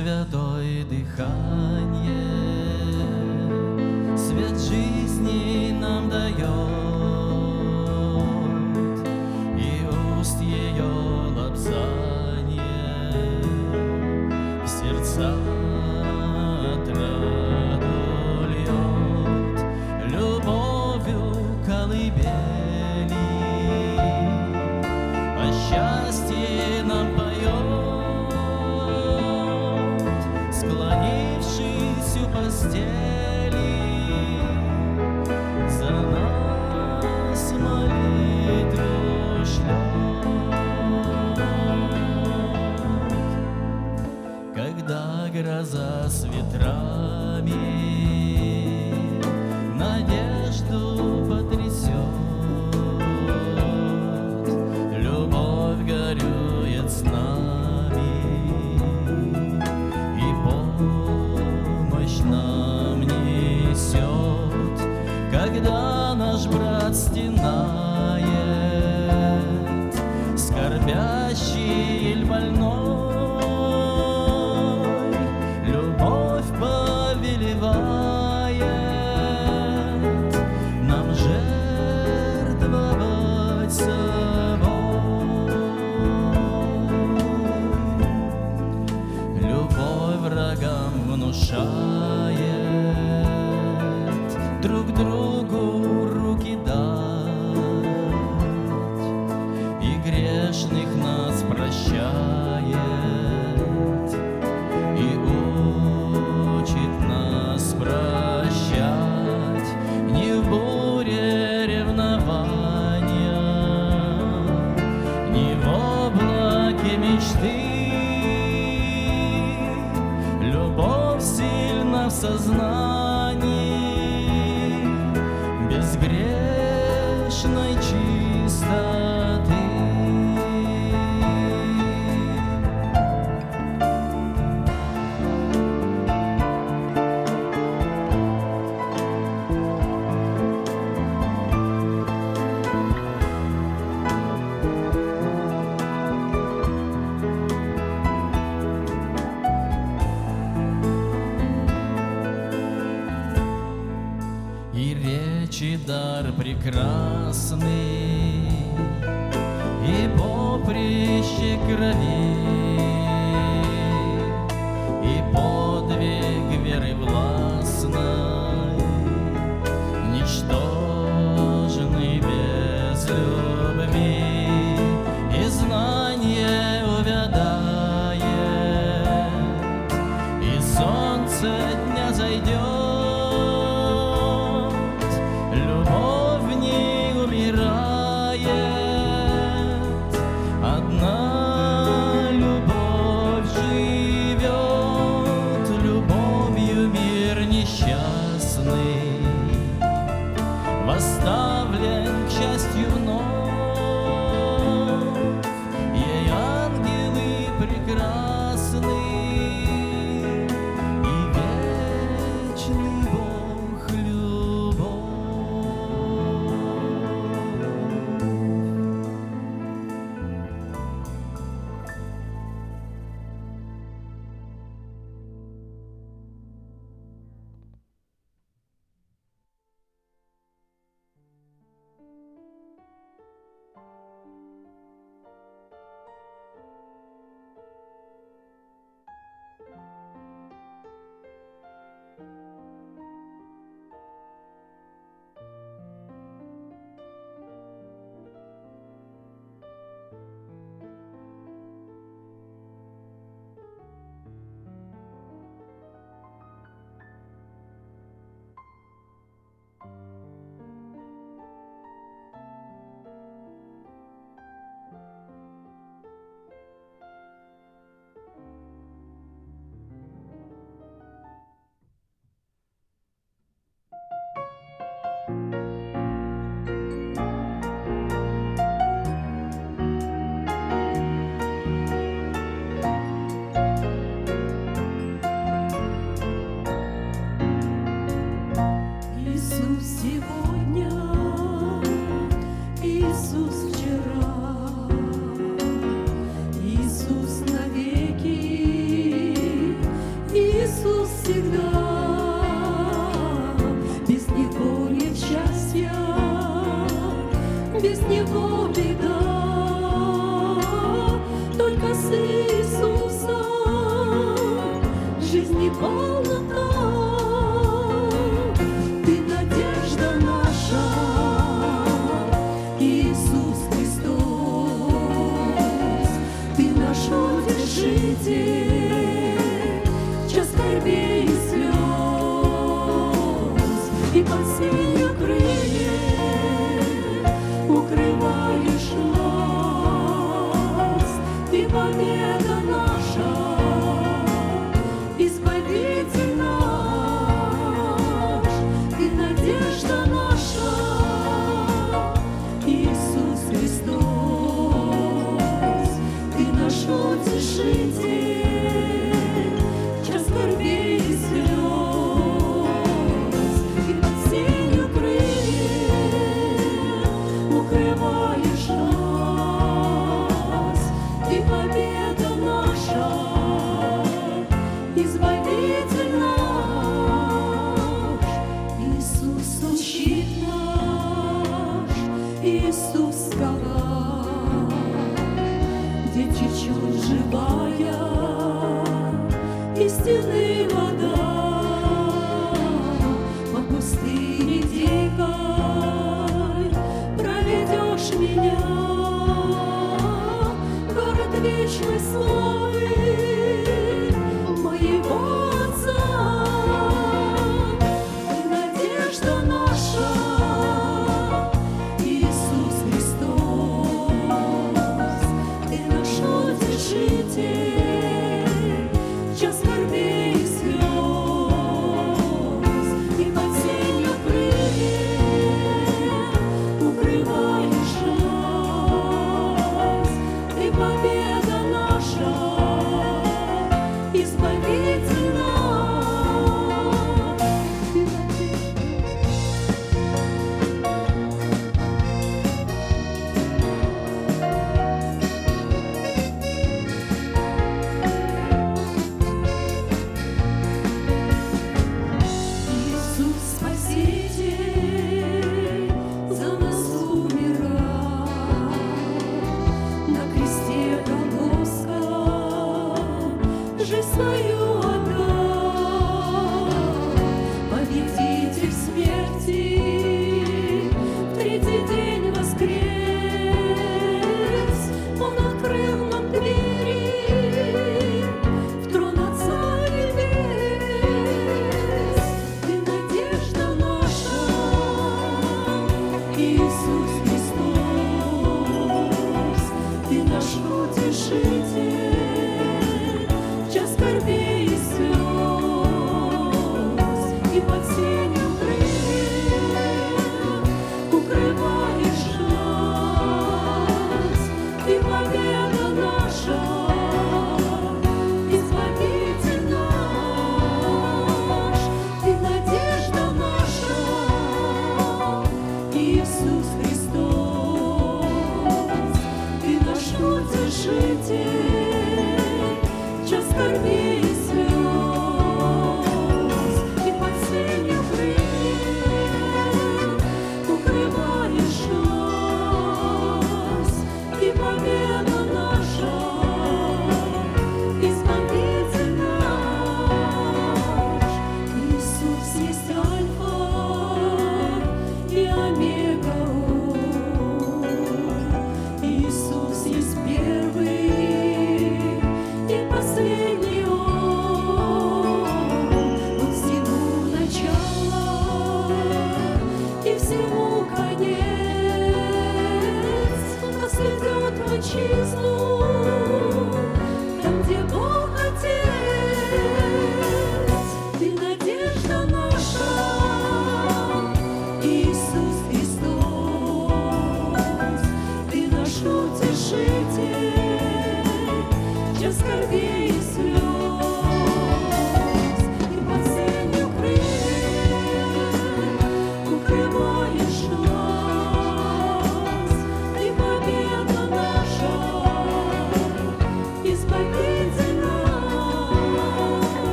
Святой дыхание,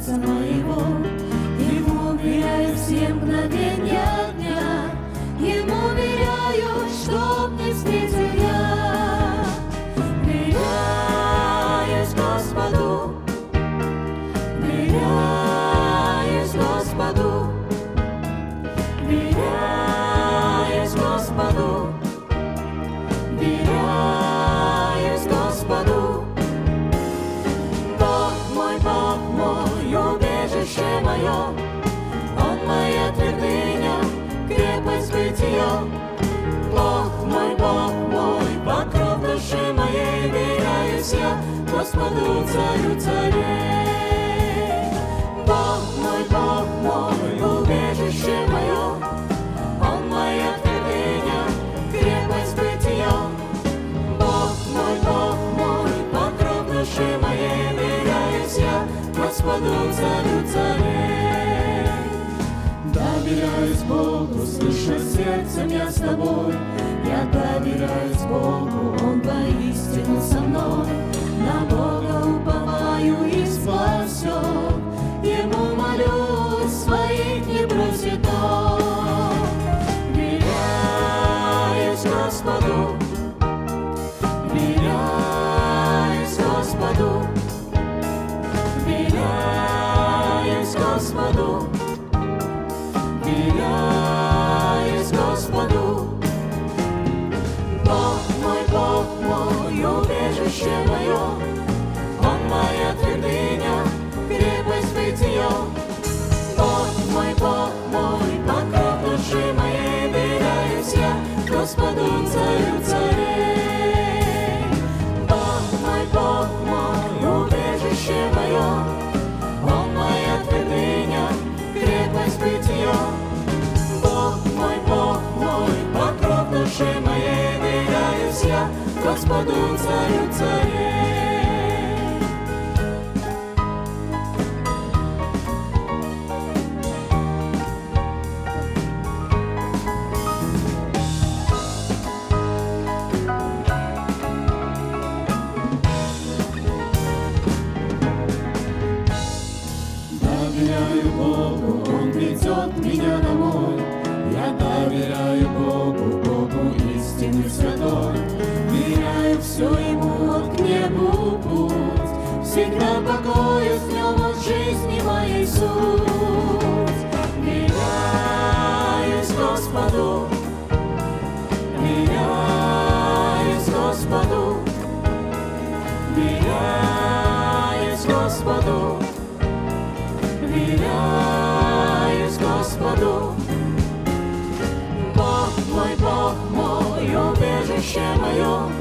царю сердца я Господу, царю царей. Бог мой, Бог мой, убежище мое, Он моя твердыня, крепость бытия. Бог мой, Бог мой, покров души моей, веряюсь я Господу, царю царей. Доверяюсь Богу, слыша сердцем я с тобой. Я доверяюсь Богу, Он поистину со мной. На Бога уповаю и спасет. Ему молюсь, своих не бросит Он. Веряюсь Господу, веряюсь Господу, веряюсь Господу, Господу, царю царей. Все Ему к небу путь. Всегда покоюсь в Нем от жизни моей суть. Веряюсь Господу, веряюсь Господу, веряюсь Господу. Веряюсь Господу. Бог мой, Бог мой, убежище мое,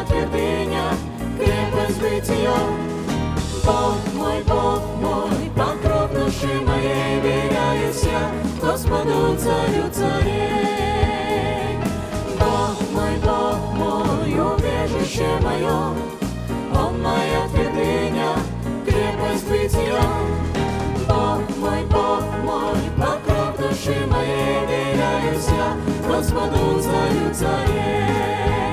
моя твердыня, крепость бытия. Бог мой, Бог мой, покров души моей, веряюсь я Господу, царю царей. Бог мой, Бог мой, убежище мое, Он моя твердыня, крепость бытия. Бог мой, Бог мой, покров души моей, веряюсь я Господу, царю царей.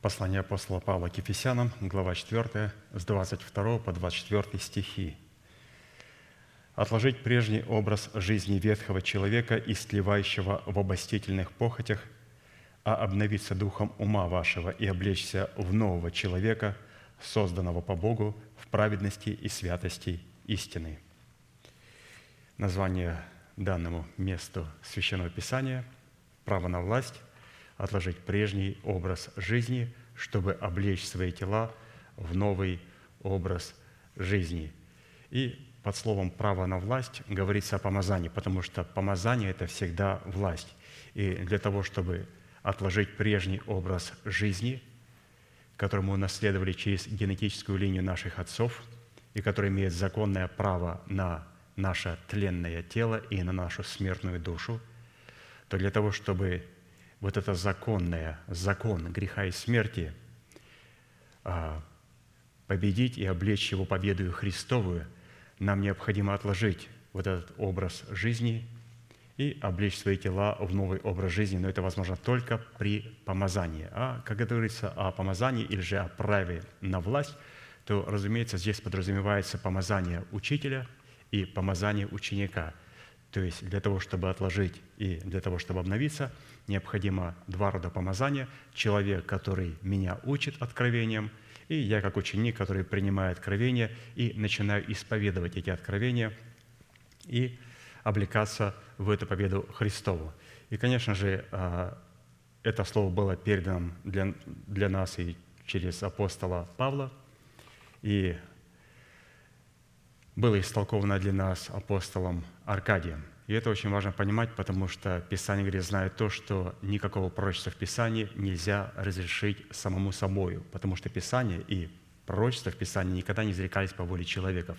Послание апостола Павла к Ефесянам, глава 4, с 22 по 24 стихи. «Отложить прежний образ жизни ветхого человека, истлевающего в обостительных похотях, а обновиться духом ума вашего и облечься в нового человека, созданного по Богу в праведности и святости истины». Название данному месту Священного Писания «Право на власть отложить прежний образ жизни, чтобы облечь свои тела в новый образ жизни. И под словом «право на власть» говорится о помазании, потому что помазание – это всегда власть. И для того, чтобы отложить прежний образ жизни, который мы унаследовали через генетическую линию наших отцов, и который имеет законное право на наше тленное тело и на нашу смертную душу, то для того, чтобы вот это законное, закон греха и смерти, а, победить и облечь его победою Христовую, нам необходимо отложить вот этот образ жизни и облечь свои тела в новый образ жизни, но это возможно только при помазании. А когда говорится о помазании или же о праве на власть, то, разумеется, здесь подразумевается помазание учителя и помазание ученика. То есть для того, чтобы отложить и для того, чтобы обновиться – необходимо два рода помазания. Человек, который меня учит откровениям, и я как ученик, который принимает откровения и начинаю исповедовать эти откровения и облекаться в эту победу Христову. И, конечно же, а, это слово было передано для, для нас и через апостола Павла, и было истолковано для нас апостолом Аркадием. И это очень важно понимать, потому что Писание говорит, знает то, что никакого пророчества в Писании нельзя разрешить самому собою, потому что Писание и пророчества в Писании никогда не изрекались по воле человеков,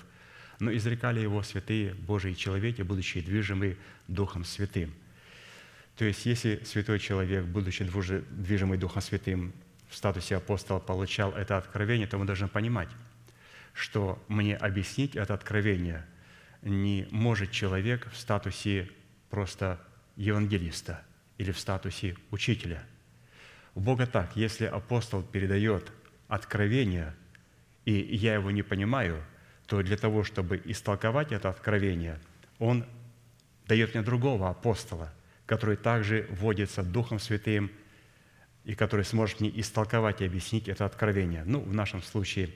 но изрекали его святые Божьи человеки, будучи движимы Духом Святым. То есть, если святой человек, будучи движимый Духом Святым, в статусе апостола получал это откровение, то мы должны понимать, что мне объяснить это откровение не может человек в статусе просто евангелиста или в статусе учителя. У Бога так, если апостол передает откровение – и я его не понимаю, то для того, чтобы истолковать это откровение, он дает мне другого апостола, который также вводится Духом Святым и который сможет мне истолковать и объяснить это откровение. Ну, в нашем случае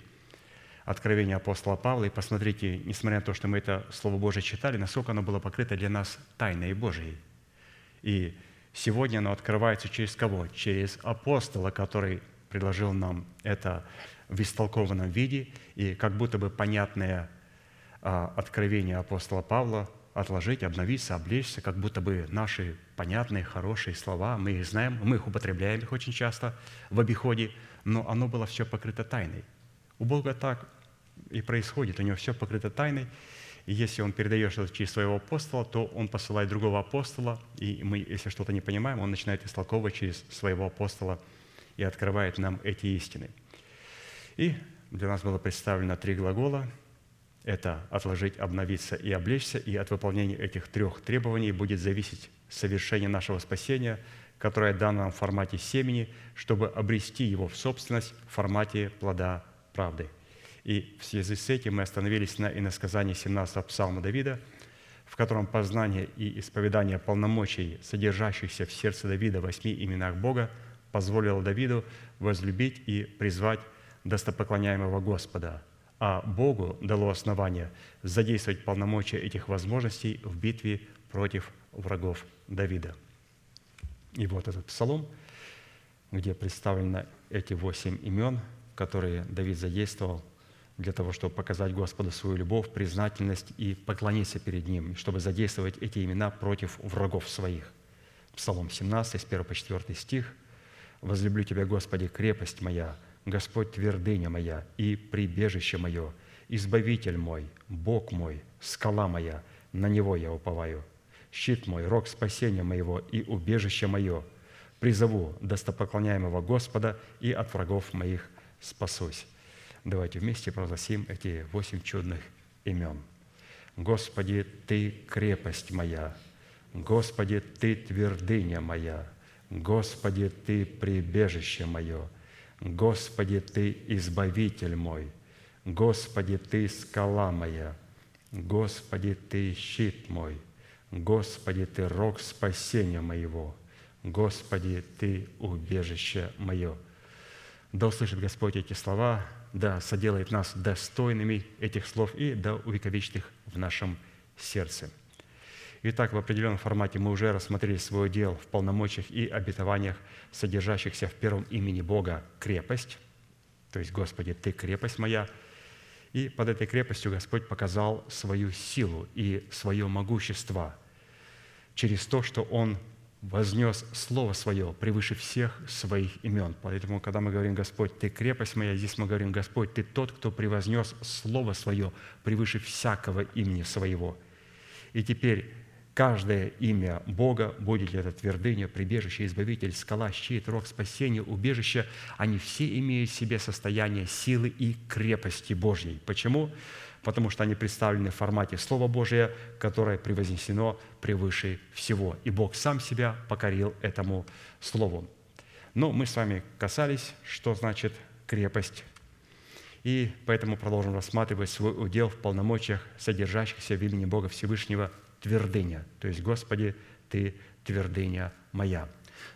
откровение апостола Павла. И посмотрите, несмотря на то, что мы это Слово Божие читали, насколько оно было покрыто для нас тайной Божией. И сегодня оно открывается через кого? Через апостола, который предложил нам это в истолкованном виде, и как будто бы понятное а, откровение апостола Павла отложить, обновиться, облечься, как будто бы наши понятные, хорошие слова, мы их знаем, мы их употребляем их очень часто в обиходе, но оно было все покрыто тайной. У Бога так и происходит, у него все покрыто тайной, и если он передает что-то через своего апостола, то он посылает другого апостола, и мы, если что-то не понимаем, он начинает истолковывать через своего апостола и открывает нам эти истины – и для нас было представлено три глагола. Это «отложить», «обновиться» и «облечься». И от выполнения этих трех требований будет зависеть совершение нашего спасения, которое дано нам в формате семени, чтобы обрести его в собственность в формате плода правды. И в связи с этим мы остановились на иносказании 17 псалма Давида, в котором познание и исповедание полномочий, содержащихся в сердце Давида в восьми именах Бога, позволило Давиду возлюбить и призвать достопоклоняемого Господа, а Богу дало основание задействовать полномочия этих возможностей в битве против врагов Давида. И вот этот псалом, где представлены эти восемь имен, которые Давид задействовал для того, чтобы показать Господу свою любовь, признательность и поклониться перед Ним, чтобы задействовать эти имена против врагов своих. Псалом 17, с 1 по 4 стих. «Возлюблю Тебя, Господи, крепость моя, Господь твердыня моя и прибежище мое, Избавитель мой, Бог мой, скала моя, на Него я уповаю. Щит мой, рог спасения моего и убежище мое. Призову достопоклоняемого Господа и от врагов моих спасусь. Давайте вместе провозгласим эти восемь чудных имен. Господи, Ты крепость моя, Господи, Ты твердыня моя, Господи, Ты прибежище мое – Господи, Ты избавитель мой, Господи, Ты скала моя, Господи, Ты щит мой, Господи, Ты рог спасения моего, Господи, Ты убежище мое. Да услышит Господь эти слова, да соделает нас достойными этих слов и да увековечит их в нашем сердце – Итак, в определенном формате мы уже рассмотрели свой дел в полномочиях и обетованиях, содержащихся в первом имени Бога крепость, то есть «Господи, Ты крепость моя», и под этой крепостью Господь показал свою силу и свое могущество через то, что Он вознес Слово Свое превыше всех своих имен. Поэтому, когда мы говорим, Господь, Ты крепость моя, здесь мы говорим, Господь, Ты тот, кто превознес Слово Свое превыше всякого имени Своего. И теперь Каждое имя Бога, будет это твердыня, прибежище, избавитель, скала, щит, рог спасения, убежище, они все имеют в себе состояние силы и крепости Божьей. Почему? Потому что они представлены в формате Слова Божия, которое превознесено превыше всего. И Бог сам себя покорил этому Слову. Но мы с вами касались, что значит крепость и поэтому продолжим рассматривать свой удел в полномочиях, содержащихся в имени Бога Всевышнего твердыня. То есть, Господи, Ты твердыня моя.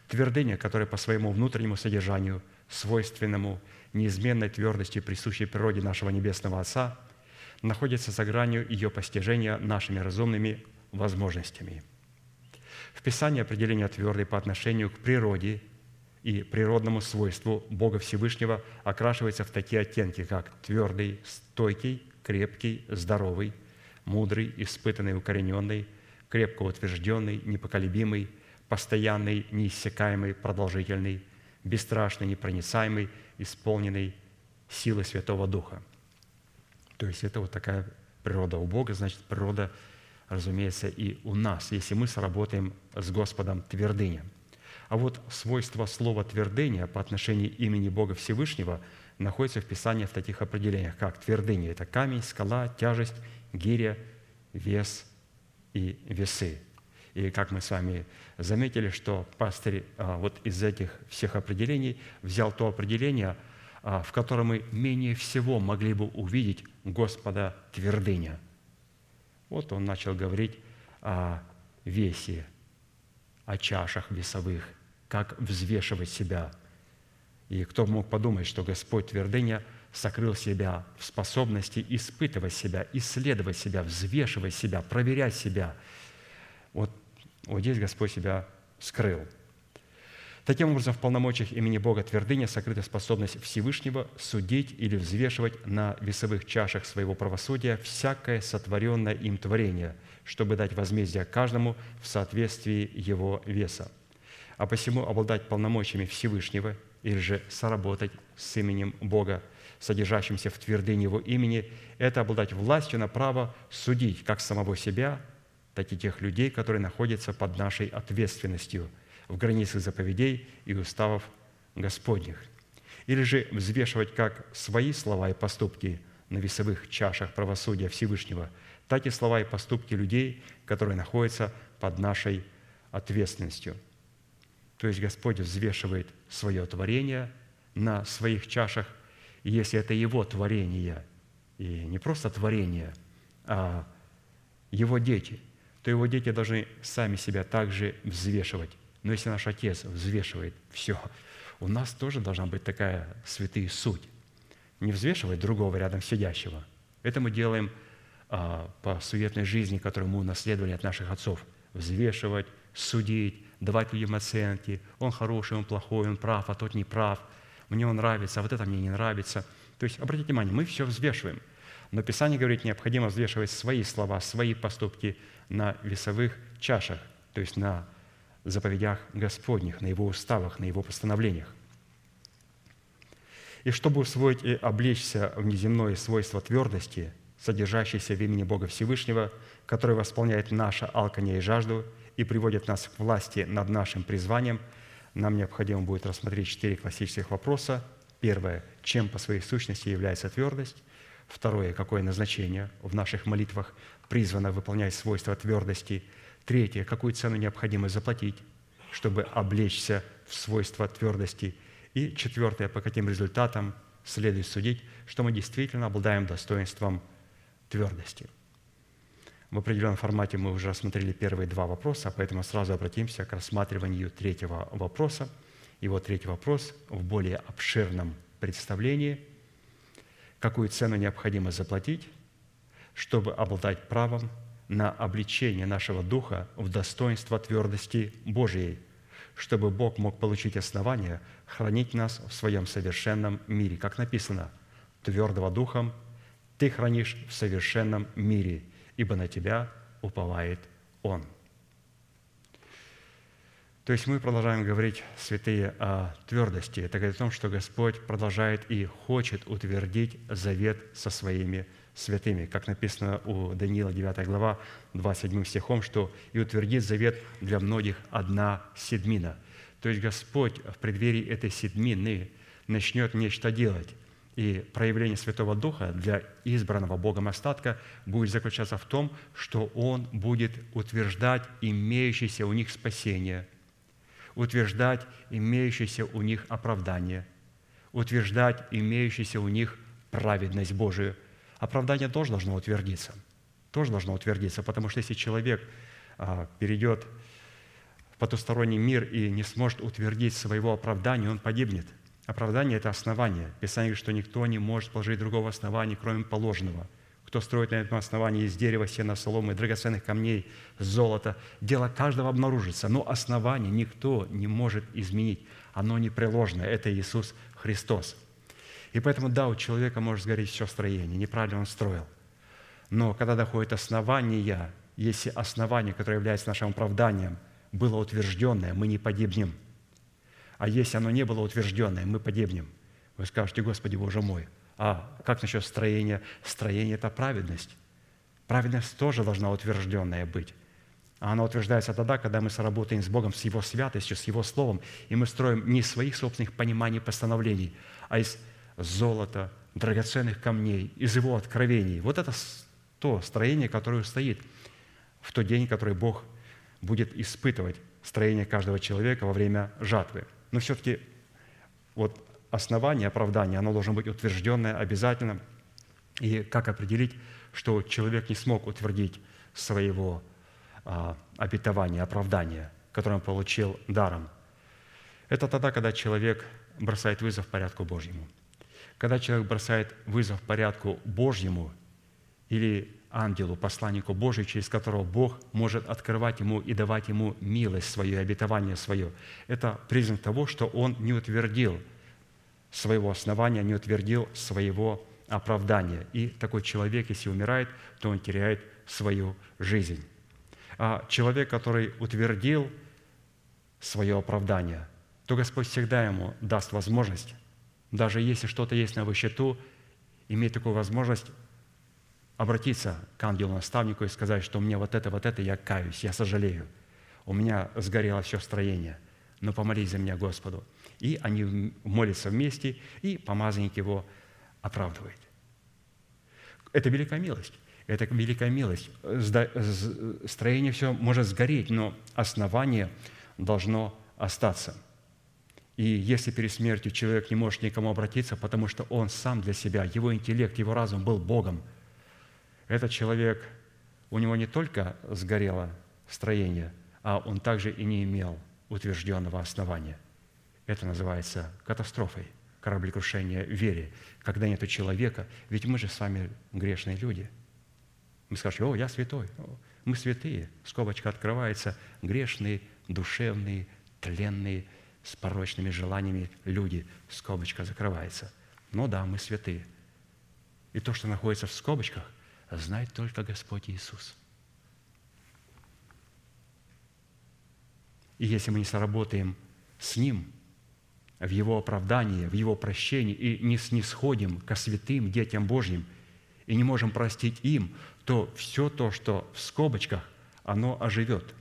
Твердыня, которая по своему внутреннему содержанию, свойственному неизменной твердости, присущей природе нашего Небесного Отца, находится за гранью ее постижения нашими разумными возможностями. В Писании определение твердой по отношению к природе и природному свойству Бога Всевышнего окрашивается в такие оттенки, как твердый, стойкий, крепкий, здоровый, мудрый, испытанный, укорененный, крепко утвержденный, непоколебимый, постоянный, неиссякаемый, продолжительный, бесстрашный, непроницаемый, исполненный силы Святого Духа. То есть это вот такая природа у Бога, значит, природа, разумеется, и у нас, если мы сработаем с Господом твердыня. А вот свойство слова «твердыня» по отношению имени Бога Всевышнего находится в Писании в таких определениях, как твердыня – это камень, скала, тяжесть, гиря, вес и весы. И как мы с вами заметили, что пастырь а, вот из этих всех определений взял то определение, а, в котором мы менее всего могли бы увидеть Господа твердыня. Вот он начал говорить о весе, о чашах весовых, как взвешивать себя. И кто мог подумать, что Господь твердыня сокрыл себя в способности испытывать себя, исследовать себя, взвешивать себя, проверять себя. Вот, вот здесь Господь себя скрыл – Таким образом, в полномочиях имени Бога твердыня сокрыта способность Всевышнего судить или взвешивать на весовых чашах своего правосудия всякое сотворенное им творение, чтобы дать возмездие каждому в соответствии его веса. А посему обладать полномочиями Всевышнего или же соработать с именем Бога, содержащимся в твердыне Его имени, это обладать властью на право судить как самого себя, так и тех людей, которые находятся под нашей ответственностью – в границах заповедей и уставов Господних. Или же взвешивать как свои слова и поступки на весовых чашах правосудия Всевышнего, так и слова и поступки людей, которые находятся под нашей ответственностью. То есть Господь взвешивает свое творение на своих чашах, и если это Его творение, и не просто творение, а Его дети, то Его дети должны сами себя также взвешивать но если наш Отец взвешивает все, у нас тоже должна быть такая святая суть. Не взвешивать другого рядом сидящего. Это мы делаем а, по суетной жизни, которую мы унаследовали от наших отцов. Взвешивать, судить, давать людям оценки. Он хороший, он плохой, он прав, а тот не прав. Мне он нравится, а вот это мне не нравится. То есть, обратите внимание, мы все взвешиваем. Но Писание говорит, необходимо взвешивать свои слова, свои поступки на весовых чашах, то есть на заповедях Господних, на Его уставах, на Его постановлениях. И чтобы усвоить и облечься в неземное свойство твердости, содержащееся в имени Бога Всевышнего, которое восполняет наше алканье и жажду и приводит нас к власти над нашим призванием, нам необходимо будет рассмотреть четыре классических вопроса. Первое – чем по своей сущности является твердость? Второе – какое назначение в наших молитвах призвано выполнять свойства твердости – Третье, какую цену необходимо заплатить, чтобы облечься в свойства твердости. И четвертое, по каким результатам следует судить, что мы действительно обладаем достоинством твердости. В определенном формате мы уже рассмотрели первые два вопроса, поэтому сразу обратимся к рассматриванию третьего вопроса. И вот третий вопрос в более обширном представлении. Какую цену необходимо заплатить, чтобы обладать правом на обличение нашего духа в достоинство твердости Божией, чтобы Бог мог получить основание хранить нас в своем совершенном мире. Как написано, твердого духом ты хранишь в совершенном мире, ибо на тебя уповает Он. То есть мы продолжаем говорить, святые, о твердости. Это говорит о том, что Господь продолжает и хочет утвердить завет со своими святыми, как написано у Даниила 9 глава 27 стихом, что «и утвердит завет для многих одна седмина». То есть Господь в преддверии этой седмины начнет нечто делать. И проявление Святого Духа для избранного Богом остатка будет заключаться в том, что Он будет утверждать имеющееся у них спасение, утверждать имеющееся у них оправдание, утверждать имеющееся у них праведность Божию – оправдание тоже должно утвердиться. Тоже должно утвердиться, потому что если человек а, перейдет в потусторонний мир и не сможет утвердить своего оправдания, он погибнет. Оправдание – это основание. Писание говорит, что никто не может положить другого основания, кроме положенного. кто строит на этом основании из дерева, сена, соломы, драгоценных камней, золота. Дело каждого обнаружится, но основание никто не может изменить. Оно непреложное. Это Иисус Христос. И поэтому, да, у человека может сгореть все строение, неправильно он строил. Но когда доходит основание, если основание, которое является нашим оправданием, было утвержденное, мы не погибнем. А если оно не было утвержденное, мы погибнем. Вы скажете, Господи, Боже мой, а как насчет строения? Строение – это праведность. Праведность тоже должна утвержденная быть. А она утверждается тогда, когда мы сработаем с Богом, с Его святостью, с Его Словом, и мы строим не из своих собственных пониманий, постановлений, а из золота, драгоценных камней, из Его откровений. Вот это то строение, которое стоит в тот день, который Бог будет испытывать строение каждого человека во время жатвы. Но все-таки вот основание оправдания, оно должно быть утвержденное обязательно. И как определить, что человек не смог утвердить своего а, обетования, оправдания, которое он получил даром? Это тогда, когда человек бросает вызов порядку Божьему. Когда человек бросает вызов порядку Божьему или ангелу, посланнику Божию, через которого Бог может открывать ему и давать ему милость свою, обетование свое. Это признак того, что он не утвердил своего основания, не утвердил своего оправдания. И такой человек, если умирает, то он теряет свою жизнь. А человек, который утвердил свое оправдание, то Господь всегда ему даст возможность, даже если что-то есть на его счету, иметь такую возможность обратиться к ангелу-наставнику и сказать, что мне вот это, вот это, я каюсь, я сожалею. У меня сгорело все строение, но помолись за меня Господу. И они молятся вместе, и помазанник его оправдывает. Это великая милость. Это великая милость. Строение все может сгореть, но основание должно остаться. И если перед смертью человек не может никому обратиться, потому что он сам для себя, его интеллект, его разум был Богом – этот человек, у него не только сгорело строение, а он также и не имел утвержденного основания. Это называется катастрофой, кораблекрушение вере, когда нет человека, ведь мы же с вами грешные люди. Мы скажем, о, я святой, мы святые, скобочка открывается, грешные, душевные, тленные, с порочными желаниями люди, скобочка закрывается. Ну да, мы святые. И то, что находится в скобочках, знает только Господь Иисус. И если мы не сработаем с Ним в Его оправдании, в Его прощении и не снисходим ко святым детям Божьим и не можем простить им, то все то, что в скобочках, оно оживет.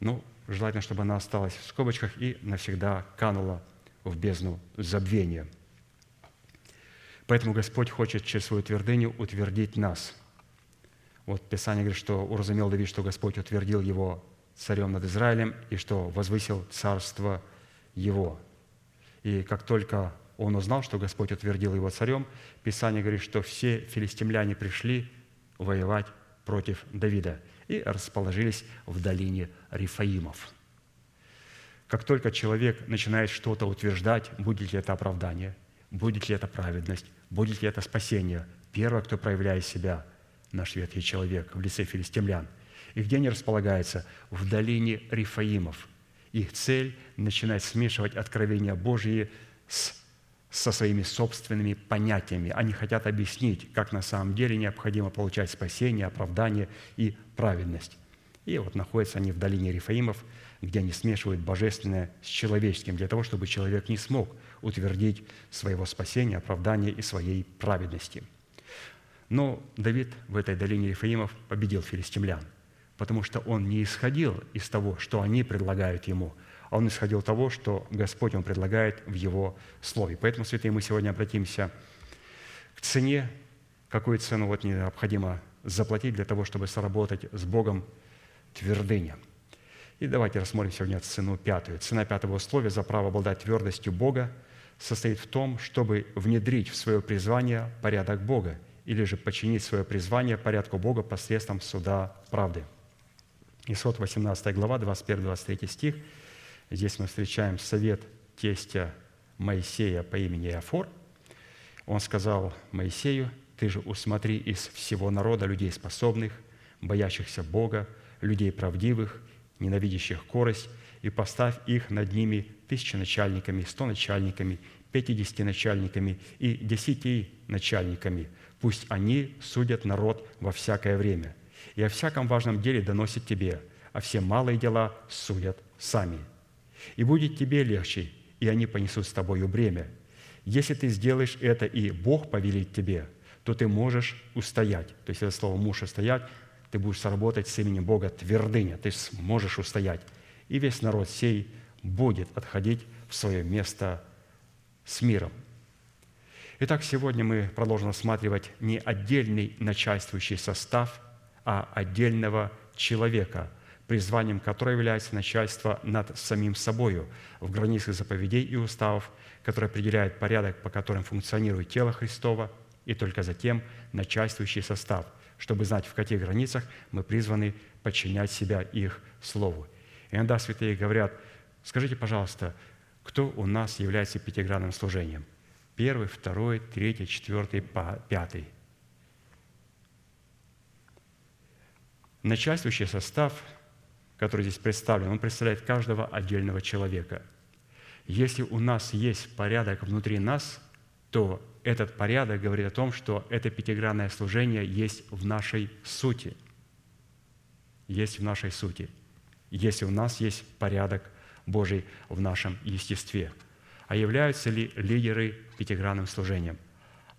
Ну, желательно, чтобы она осталась в скобочках и навсегда канула в бездну забвения – Поэтому Господь хочет через свою твердыню утвердить нас. Вот Писание говорит, что уразумел Давид, что Господь утвердил его царем над Израилем и что возвысил царство его. И как только он узнал, что Господь утвердил его царем, Писание говорит, что все филистимляне пришли воевать против Давида и расположились в долине Рифаимов. Как только человек начинает что-то утверждать, будет ли это оправдание, будет ли это праведность, будет ли это спасение. Первое, кто проявляет себя, наш ветхий человек в лице филистимлян. И где они располагаются? В долине Рифаимов. Их цель – начинать смешивать откровения Божьи с, со своими собственными понятиями. Они хотят объяснить, как на самом деле необходимо получать спасение, оправдание и праведность. И вот находятся они в долине Рифаимов, где они смешивают божественное с человеческим, для того, чтобы человек не смог утвердить своего спасения, оправдания и своей праведности. Но Давид в этой долине Ефаимов победил филистимлян, потому что он не исходил из того, что они предлагают ему, а он исходил того, что Господь ему предлагает в его слове. Поэтому, святые, мы сегодня обратимся к цене, какую цену вот необходимо заплатить для того, чтобы сработать с Богом твердыня. И давайте рассмотрим сегодня цену пятую. Цена пятого условия за право обладать твердостью Бога – состоит в том, чтобы внедрить в свое призвание порядок Бога или же подчинить свое призвание порядку Бога посредством суда правды. Исход 18 глава, 21-23 стих. Здесь мы встречаем совет тестя Моисея по имени Иофор. Он сказал Моисею, «Ты же усмотри из всего народа людей способных, боящихся Бога, людей правдивых, ненавидящих корость, и поставь их над ними тысячи начальниками, сто начальниками, пятидесяти начальниками и десяти начальниками. Пусть они судят народ во всякое время, и о всяком важном деле доносят тебе, а все малые дела судят сами. И будет тебе легче, и они понесут с тобою бремя. Если ты сделаешь это, и Бог повелит тебе, то ты можешь устоять. То есть это слово «муж устоять», ты будешь сработать с именем Бога твердыня, ты сможешь устоять. И весь народ сей будет отходить в свое место с миром. Итак, сегодня мы продолжим рассматривать не отдельный начальствующий состав, а отдельного человека, призванием которого является начальство над самим собою в границах заповедей и уставов, который определяет порядок, по которым функционирует тело Христова, и только затем начальствующий состав, чтобы знать, в каких границах мы призваны подчинять себя их слову. Иногда святые говорят, скажите, пожалуйста, кто у нас является пятигранным служением? Первый, второй, третий, четвертый, пятый. Начальствующий состав, который здесь представлен, он представляет каждого отдельного человека. Если у нас есть порядок внутри нас, то этот порядок говорит о том, что это пятигранное служение есть в нашей сути. Есть в нашей сути. Если у нас есть порядок Божий в нашем естестве. А являются ли лидеры пятигранным служением?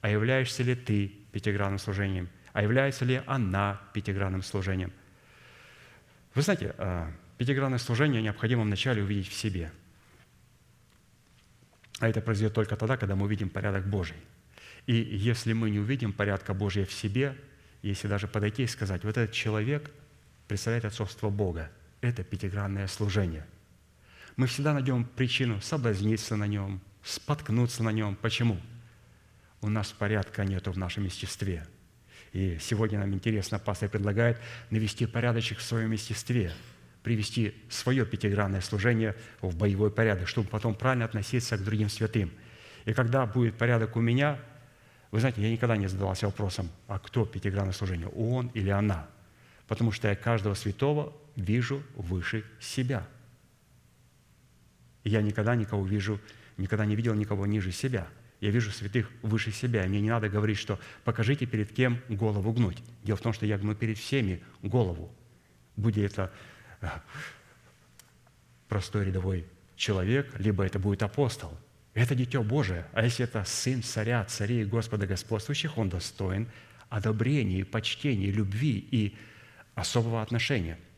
А являешься ли ты пятигранным служением? А является ли она пятигранным служением? Вы знаете, а, пятигранное служение необходимо вначале увидеть в себе. А это произойдет только тогда, когда мы увидим порядок Божий. И если мы не увидим порядка Божия в себе, если даже подойти и сказать, вот этот человек представляет отцовство Бога, это пятигранное служение – мы всегда найдем причину соблазниться на нем, споткнуться на нем. Почему? У нас порядка нету в нашем естестве. И сегодня нам интересно, пастор предлагает навести порядочек в своем естестве, привести свое пятигранное служение в боевой порядок, чтобы потом правильно относиться к другим святым. И когда будет порядок у меня, вы знаете, я никогда не задавался вопросом, а кто пятигранное служение, он или она? Потому что я каждого святого вижу выше себя – и я никогда никого вижу, никогда не видел никого ниже себя. Я вижу святых выше себя. Мне не надо говорить, что покажите, перед кем голову гнуть. Дело в том, что я гну перед всеми голову. Будь это э, простой рядовой человек, либо это будет апостол. Это Дитё Божие. А если это Сын Царя, Царей Господа Господствующих, он достоин одобрения, почтения, любви и особого отношения –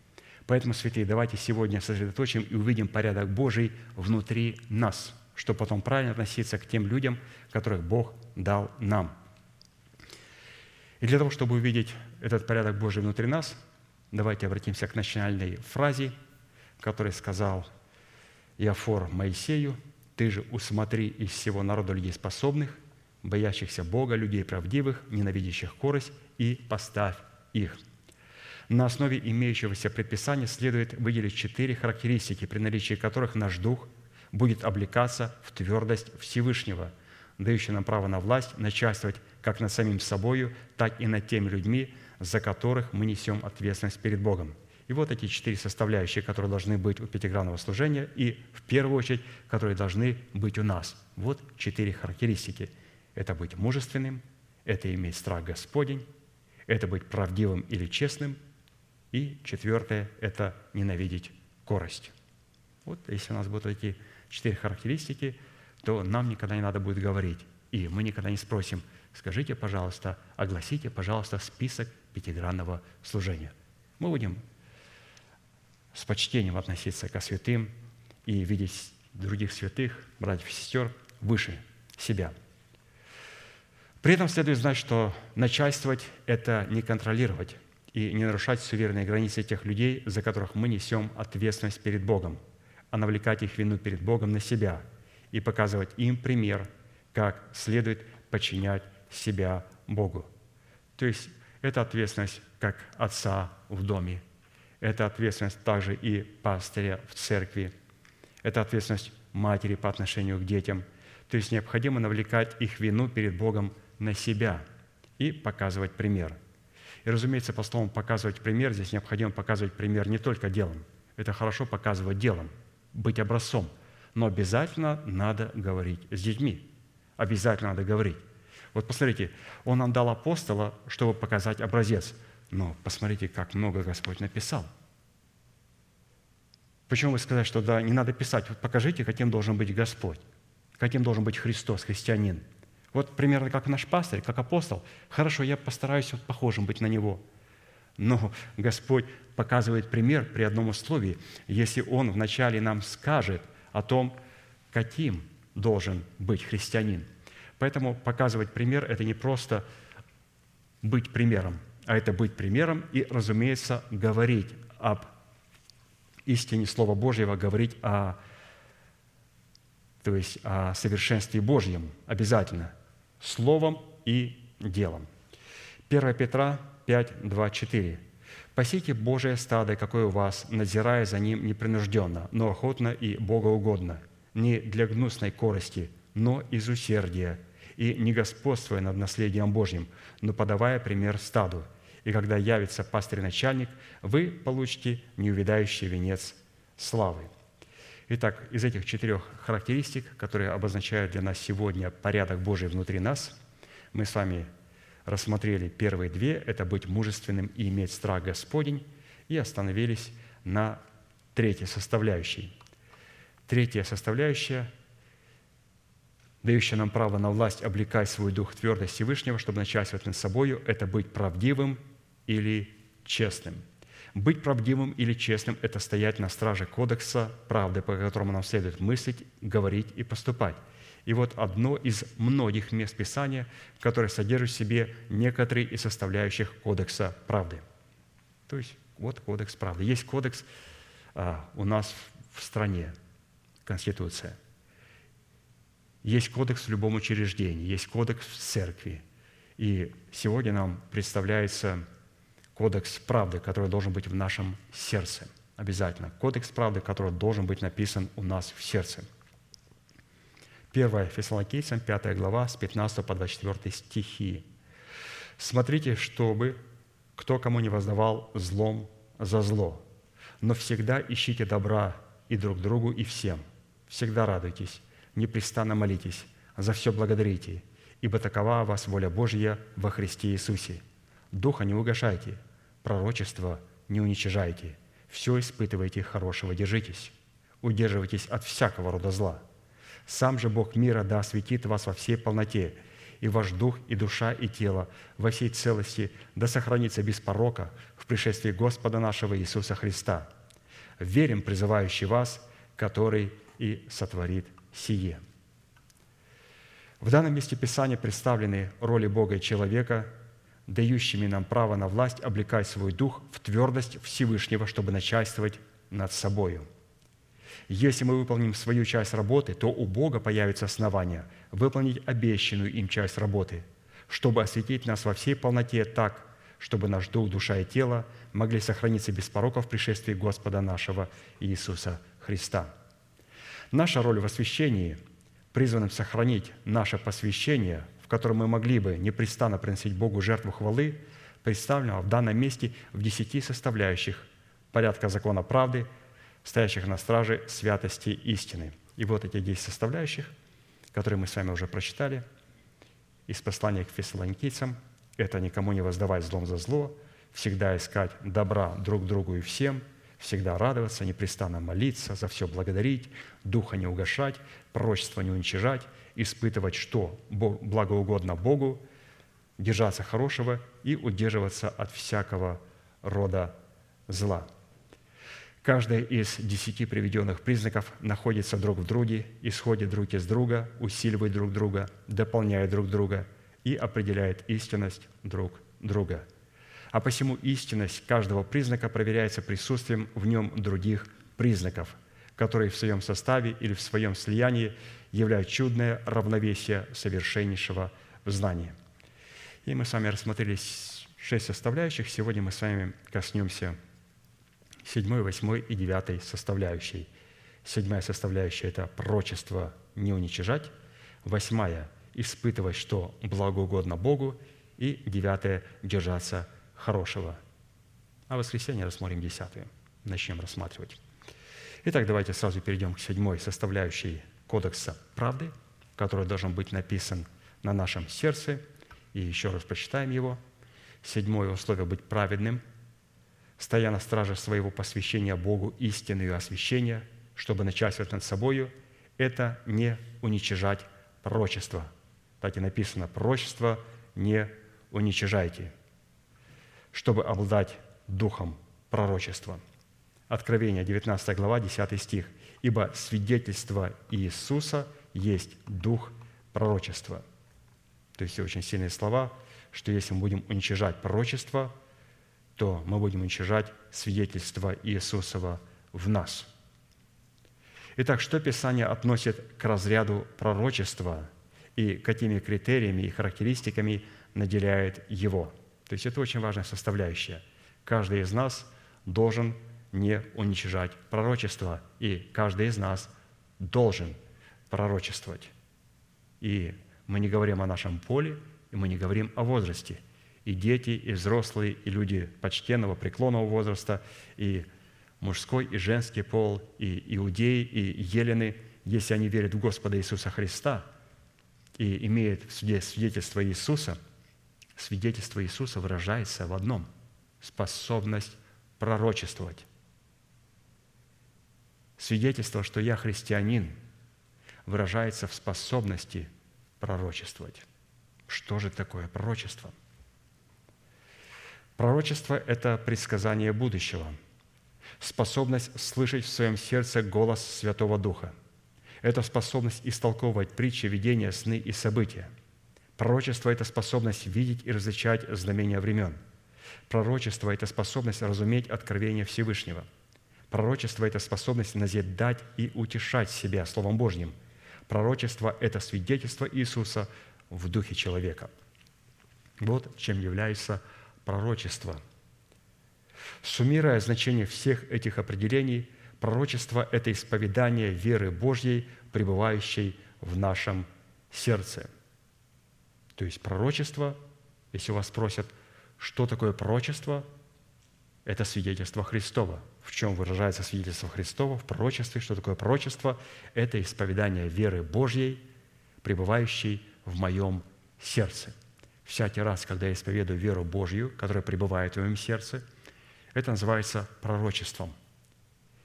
Поэтому, святые, давайте сегодня сосредоточим и увидим порядок Божий внутри нас, чтобы потом правильно относиться к тем людям, которых Бог дал нам. И для того, чтобы увидеть этот порядок Божий внутри нас, давайте обратимся к начальной фразе, которую сказал Иофор Моисею, «Ты же усмотри из всего народа людей способных, боящихся Бога, людей правдивых, ненавидящих корость, и поставь их». На основе имеющегося предписания следует выделить четыре характеристики, при наличии которых наш дух будет облекаться в твердость Всевышнего, дающую нам право на власть начальствовать как над самим собою, так и над теми людьми, за которых мы несем ответственность перед Богом. И вот эти четыре составляющие, которые должны быть у пятигранного служения, и в первую очередь, которые должны быть у нас. Вот четыре характеристики. Это быть мужественным, это иметь страх Господень, это быть правдивым или честным – и четвертое – это ненавидеть корость. Вот если у нас будут эти четыре характеристики, то нам никогда не надо будет говорить. И мы никогда не спросим, скажите, пожалуйста, огласите, пожалуйста, список пятигранного служения. Мы будем с почтением относиться ко святым и видеть других святых, братьев и сестер, выше себя. При этом следует знать, что начальствовать – это не контролировать, и не нарушать суверенные границы тех людей, за которых мы несем ответственность перед Богом, а навлекать их вину перед Богом на себя и показывать им пример, как следует подчинять себя Богу. То есть это ответственность как отца в доме, это ответственность также и пастыря в церкви, это ответственность матери по отношению к детям. То есть необходимо навлекать их вину перед Богом на себя и показывать пример. И, разумеется, по словам «показывать пример» здесь необходимо показывать пример не только делом. Это хорошо показывать делом, быть образцом. Но обязательно надо говорить с детьми. Обязательно надо говорить. Вот посмотрите, Он нам дал апостола, чтобы показать образец. Но посмотрите, как много Господь написал. Почему вы сказали, что да, не надо писать? Вот покажите, каким должен быть Господь, каким должен быть Христос, христианин. Вот примерно как наш пастырь, как апостол. Хорошо, я постараюсь вот похожим быть на него. Но Господь показывает пример при одном условии, если Он вначале нам скажет о том, каким должен быть христианин. Поэтому показывать пример – это не просто быть примером, а это быть примером и, разумеется, говорить об истине Слова Божьего, говорить о, то есть о совершенстве Божьем обязательно, словом и делом. 1 Петра 5, 2, 4. «Пасите Божие стадо, какое у вас, надзирая за ним непринужденно, но охотно и богоугодно, не для гнусной корости, но из усердия, и не господствуя над наследием Божьим, но подавая пример стаду. И когда явится пастырь-начальник, вы получите неувидающий венец славы». Итак, из этих четырех характеристик, которые обозначают для нас сегодня порядок Божий внутри нас, мы с вами рассмотрели первые две – это быть мужественным и иметь страх Господень, и остановились на третьей составляющей. Третья составляющая дающая нам право на власть облекать свой дух в твердость Всевышнего, чтобы начальствовать над собою, это быть правдивым или честным. Быть правдивым или честным – это стоять на страже кодекса правды, по которому нам следует мыслить, говорить и поступать. И вот одно из многих мест Писания, которое содержит в себе некоторые из составляющих кодекса правды. То есть вот кодекс правды. Есть кодекс а, у нас в стране, Конституция – есть кодекс в любом учреждении, есть кодекс в церкви. И сегодня нам представляется кодекс правды, который должен быть в нашем сердце. Обязательно. Кодекс правды, который должен быть написан у нас в сердце. 1 Фессалоникийцам, 5 глава, с 15 по 24 стихи. «Смотрите, чтобы кто кому не воздавал злом за зло, но всегда ищите добра и друг другу, и всем. Всегда радуйтесь, непрестанно молитесь, за все благодарите, ибо такова вас воля Божья во Христе Иисусе. Духа не угошайте, пророчество не уничижайте, все испытывайте хорошего, держитесь, удерживайтесь от всякого рода зла. Сам же Бог мира да осветит вас во всей полноте, и ваш дух, и душа, и тело во всей целости да сохранится без порока в пришествии Господа нашего Иисуса Христа. Верим, призывающий вас, который и сотворит сие. В данном месте Писания представлены роли Бога и человека, дающими нам право на власть облекать свой дух в твердость Всевышнего, чтобы начальствовать над собою. Если мы выполним свою часть работы, то у Бога появится основание выполнить обещанную им часть работы, чтобы осветить нас во всей полноте так, чтобы наш дух, душа и тело могли сохраниться без пороков в пришествии Господа нашего Иисуса Христа – Наша роль в освящении, призванном сохранить наше посвящение, в котором мы могли бы непрестанно приносить Богу жертву хвалы, представлена в данном месте в десяти составляющих порядка закона правды, стоящих на страже святости истины. И вот эти десять составляющих, которые мы с вами уже прочитали, из послания к фессалоникийцам, это никому не воздавать злом за зло, всегда искать добра друг другу и всем – всегда радоваться, непрестанно молиться, за все благодарить, духа не угошать, пророчество не уничижать, испытывать, что благоугодно Богу, держаться хорошего и удерживаться от всякого рода зла. Каждый из десяти приведенных признаков находится друг в друге, исходит друг из друга, усиливает друг друга, дополняет друг друга и определяет истинность друг друга – а посему истинность каждого признака проверяется присутствием в нем других признаков, которые в своем составе или в своем слиянии являют чудное равновесие совершеннейшего знания. И мы с вами рассмотрели шесть составляющих. Сегодня мы с вами коснемся седьмой, восьмой и девятой составляющей. Седьмая составляющая – это пророчество не уничижать. Восьмая – испытывать, что благоугодно Богу. И девятое – держаться хорошего. А в воскресенье рассмотрим десятую. Начнем рассматривать. Итак, давайте сразу перейдем к седьмой составляющей Кодекса правды, который должен быть написан на нашем сердце. И еще раз прочитаем его. Седьмое условие – быть праведным, стоя на страже своего посвящения Богу истины и освящения, чтобы начальствовать над собою, это не уничижать пророчество. Так и написано, пророчество не уничижайте, чтобы обладать духом пророчества. Откровение, 19 глава, 10 стих. «Ибо свидетельство Иисуса есть дух пророчества». То есть очень сильные слова, что если мы будем уничижать пророчество, то мы будем уничижать свидетельство Иисусова в нас. Итак, что Писание относит к разряду пророчества и какими критериями и характеристиками наделяет его? То есть это очень важная составляющая. Каждый из нас должен не уничижать пророчество, и каждый из нас должен пророчествовать. И мы не говорим о нашем поле, и мы не говорим о возрасте. И дети, и взрослые, и люди почтенного, преклонного возраста, и мужской, и женский пол, и иудеи, и елены, если они верят в Господа Иисуса Христа и имеют в суде свидетельство Иисуса, свидетельство Иисуса выражается в одном – способность пророчествовать. Свидетельство, что я христианин, выражается в способности пророчествовать. Что же такое пророчество? Пророчество – это предсказание будущего, способность слышать в своем сердце голос Святого Духа. Это способность истолковывать притчи, видения, сны и события. Пророчество – это способность видеть и различать знамения времен. Пророчество – это способность разуметь откровение Всевышнего. Пророчество – это способность назидать и утешать себя Словом Божьим. Пророчество – это свидетельство Иисуса в духе человека. Вот чем является пророчество. Суммируя значение всех этих определений, пророчество – это исповедание веры Божьей, пребывающей в нашем сердце. То есть пророчество, если вас спросят, что такое пророчество, это свидетельство Христова. В чем выражается свидетельство Христова? В пророчестве. Что такое пророчество? Это исповедание веры Божьей, пребывающей в моем сердце. Всякий раз, когда я исповедую веру Божью, которая пребывает в моем сердце, это называется пророчеством.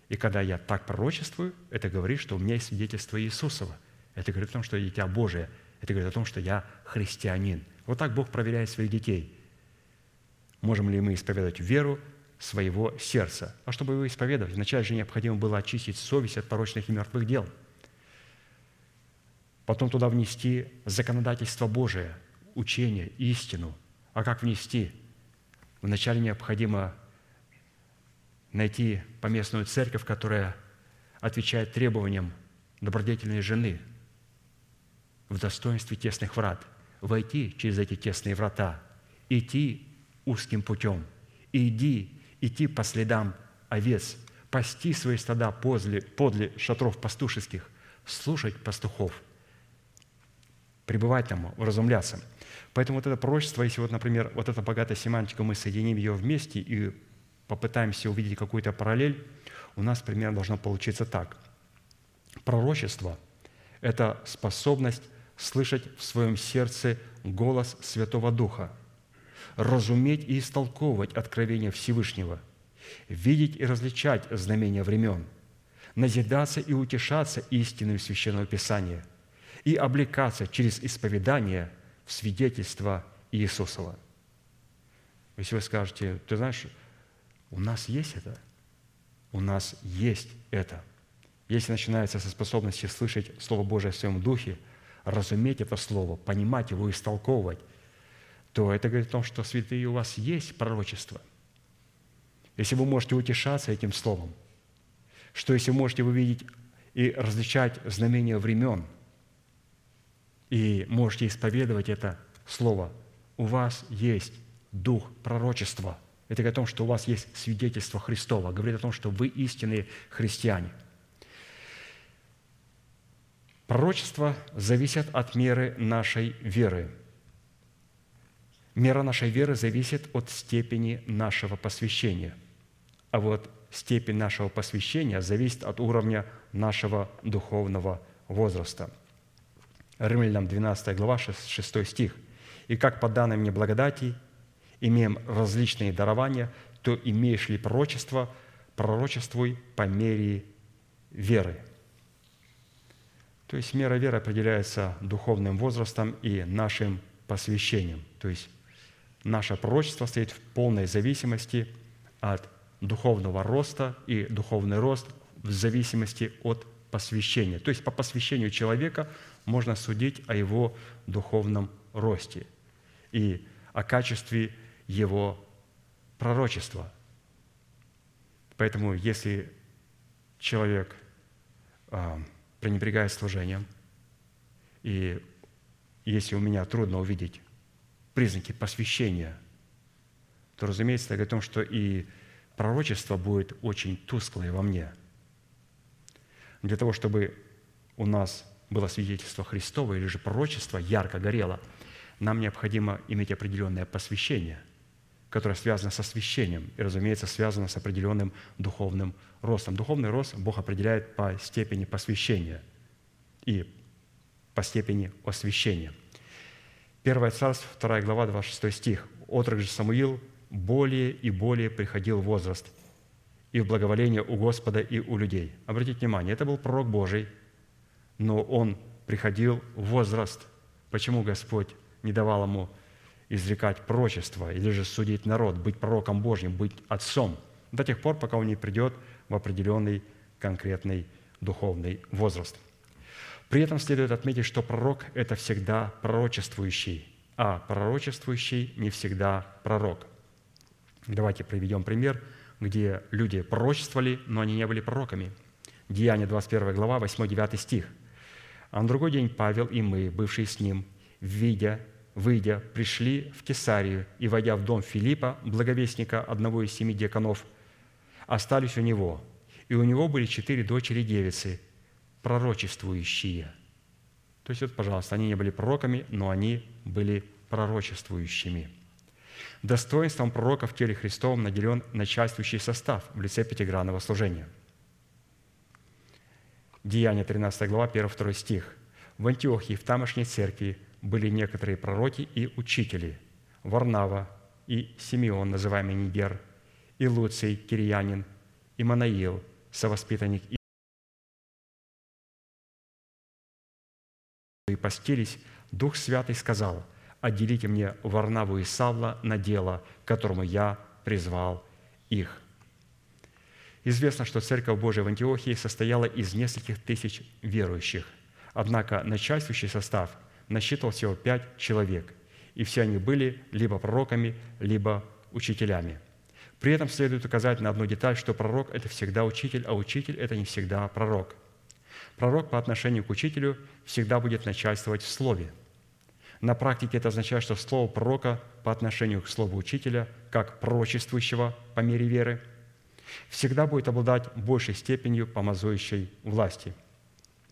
И когда я так пророчествую, это говорит, что у меня есть свидетельство Иисусова. Это говорит о том, что я дитя Божие. Это говорит о том, что я христианин. Вот так Бог проверяет своих детей. Можем ли мы исповедовать веру своего сердца? А чтобы его исповедовать, вначале же необходимо было очистить совесть от порочных и мертвых дел – потом туда внести законодательство Божие, учение, истину. А как внести? Вначале необходимо найти поместную церковь, которая отвечает требованиям добродетельной жены в достоинстве тесных врат, войти через эти тесные врата, идти узким путем, иди, идти по следам овец, пасти свои стада подле, подле шатров пастушеских, слушать пастухов – пребывать там, уразумляться. Поэтому вот это пророчество, если вот, например, вот эта богатая семантика, мы соединим ее вместе и попытаемся увидеть какую-то параллель, у нас примерно должно получиться так. Пророчество – это способность слышать в своем сердце голос Святого Духа, разуметь и истолковывать откровения Всевышнего, видеть и различать знамения времен, назидаться и утешаться истинным Священного Писания – и облекаться через исповедание в свидетельство Иисусова. Если вы скажете, ты знаешь, у нас есть это, у нас есть это. Если начинается со способности слышать Слово Божие в своем духе, разуметь это Слово, понимать его, истолковывать, то это говорит о том, что святые у вас есть пророчество. Если вы можете утешаться этим Словом, что если вы можете увидеть и различать знамения времен – и можете исповедовать это слово. У вас есть дух пророчества. Это говорит о том, что у вас есть свидетельство Христова. Говорит о том, что вы истинные христиане. Пророчество зависит от меры нашей веры. Мера нашей веры зависит от степени нашего посвящения. А вот степень нашего посвящения зависит от уровня нашего духовного возраста. Римлянам 12 глава, 6 стих. «И как по данной мне благодати имеем различные дарования, то имеешь ли пророчество, пророчествуй по мере веры». То есть мера веры определяется духовным возрастом и нашим посвящением. То есть наше пророчество стоит в полной зависимости от духовного роста и духовный рост в зависимости от посвящения. То есть по посвящению человека можно судить о его духовном росте и о качестве его пророчества. Поэтому если человек а, пренебрегает служением, и если у меня трудно увидеть признаки посвящения, то, разумеется, это говорит о том, что и пророчество будет очень тусклое во мне. Для того, чтобы у нас было свидетельство Христово или же пророчество ярко горело, нам необходимо иметь определенное посвящение, которое связано со священием и, разумеется, связано с определенным духовным ростом. Духовный рост Бог определяет по степени посвящения и по степени освящения. Первое царство, 2 глава, 26 стих. «Отрок же Самуил более и более приходил возраст, и в благоволение у Господа и у людей». Обратите внимание, это был пророк Божий, но он приходил в возраст. Почему Господь не давал ему изрекать пророчество или же судить народ, быть пророком Божьим, быть отцом до тех пор, пока он не придет в определенный конкретный духовный возраст. При этом следует отметить, что пророк – это всегда пророчествующий, а пророчествующий не всегда пророк. Давайте приведем пример, где люди пророчествовали, но они не были пророками. Деяние 21 глава, 8-9 стих. «А на другой день Павел и мы, бывшие с ним, видя, выйдя, пришли в Кесарию и, войдя в дом Филиппа, благовестника одного из семи диаконов, остались у него, и у него были четыре дочери-девицы, пророчествующие». То есть, вот, пожалуйста, они не были пророками, но они были пророчествующими. Достоинством пророка в теле Христовом наделен начальствующий состав в лице пятигранного служения. Деяние 13 глава, 1-2 стих. В Антиохии, в тамошней церкви, были некоторые пророки и учители – Варнава и Симеон, называемый Нигер, и Луций, Кирьянин, и Манаил, совоспитанник и постились, Дух Святый сказал, «Отделите мне Варнаву и Савла на дело, которому я призвал их». Известно, что Церковь Божия в Антиохии состояла из нескольких тысяч верующих, однако начальствующий состав насчитывал всего пять человек, и все они были либо пророками, либо учителями. При этом следует указать на одну деталь, что пророк – это всегда учитель, а учитель – это не всегда пророк. Пророк по отношению к учителю всегда будет начальствовать в слове. На практике это означает, что слово пророка по отношению к слову учителя, как пророчествующего по мере веры – всегда будет обладать большей степенью помазующей власти.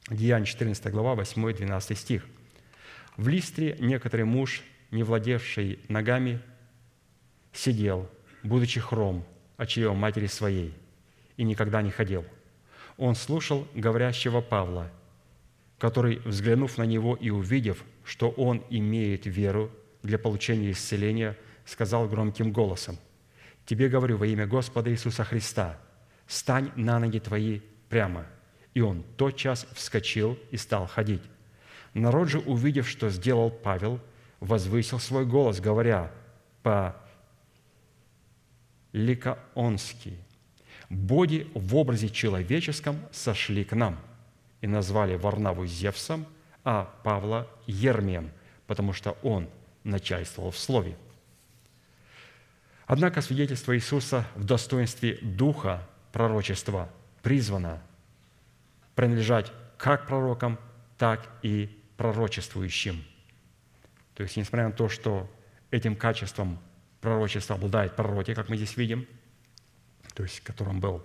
Деяние 14 глава, 8-12 стих. «В Листре некоторый муж, не владевший ногами, сидел, будучи хром, очаем матери своей, и никогда не ходил. Он слушал говорящего Павла, который, взглянув на него и увидев, что он имеет веру для получения исцеления, сказал громким голосом – Тебе говорю во имя Господа Иисуса Христа, стань на ноги твои прямо. И он тотчас вскочил и стал ходить. Народ же, увидев, что сделал Павел, возвысил свой голос, говоря по ликаонски «Боги в образе человеческом сошли к нам» и назвали Варнаву Зевсом, а Павла Ермием, потому что он начальствовал в слове – Однако свидетельство Иисуса в достоинстве духа пророчества призвано принадлежать как пророкам, так и пророчествующим. То есть, несмотря на то, что этим качеством пророчества обладает пророки, как мы здесь видим, то есть, которым был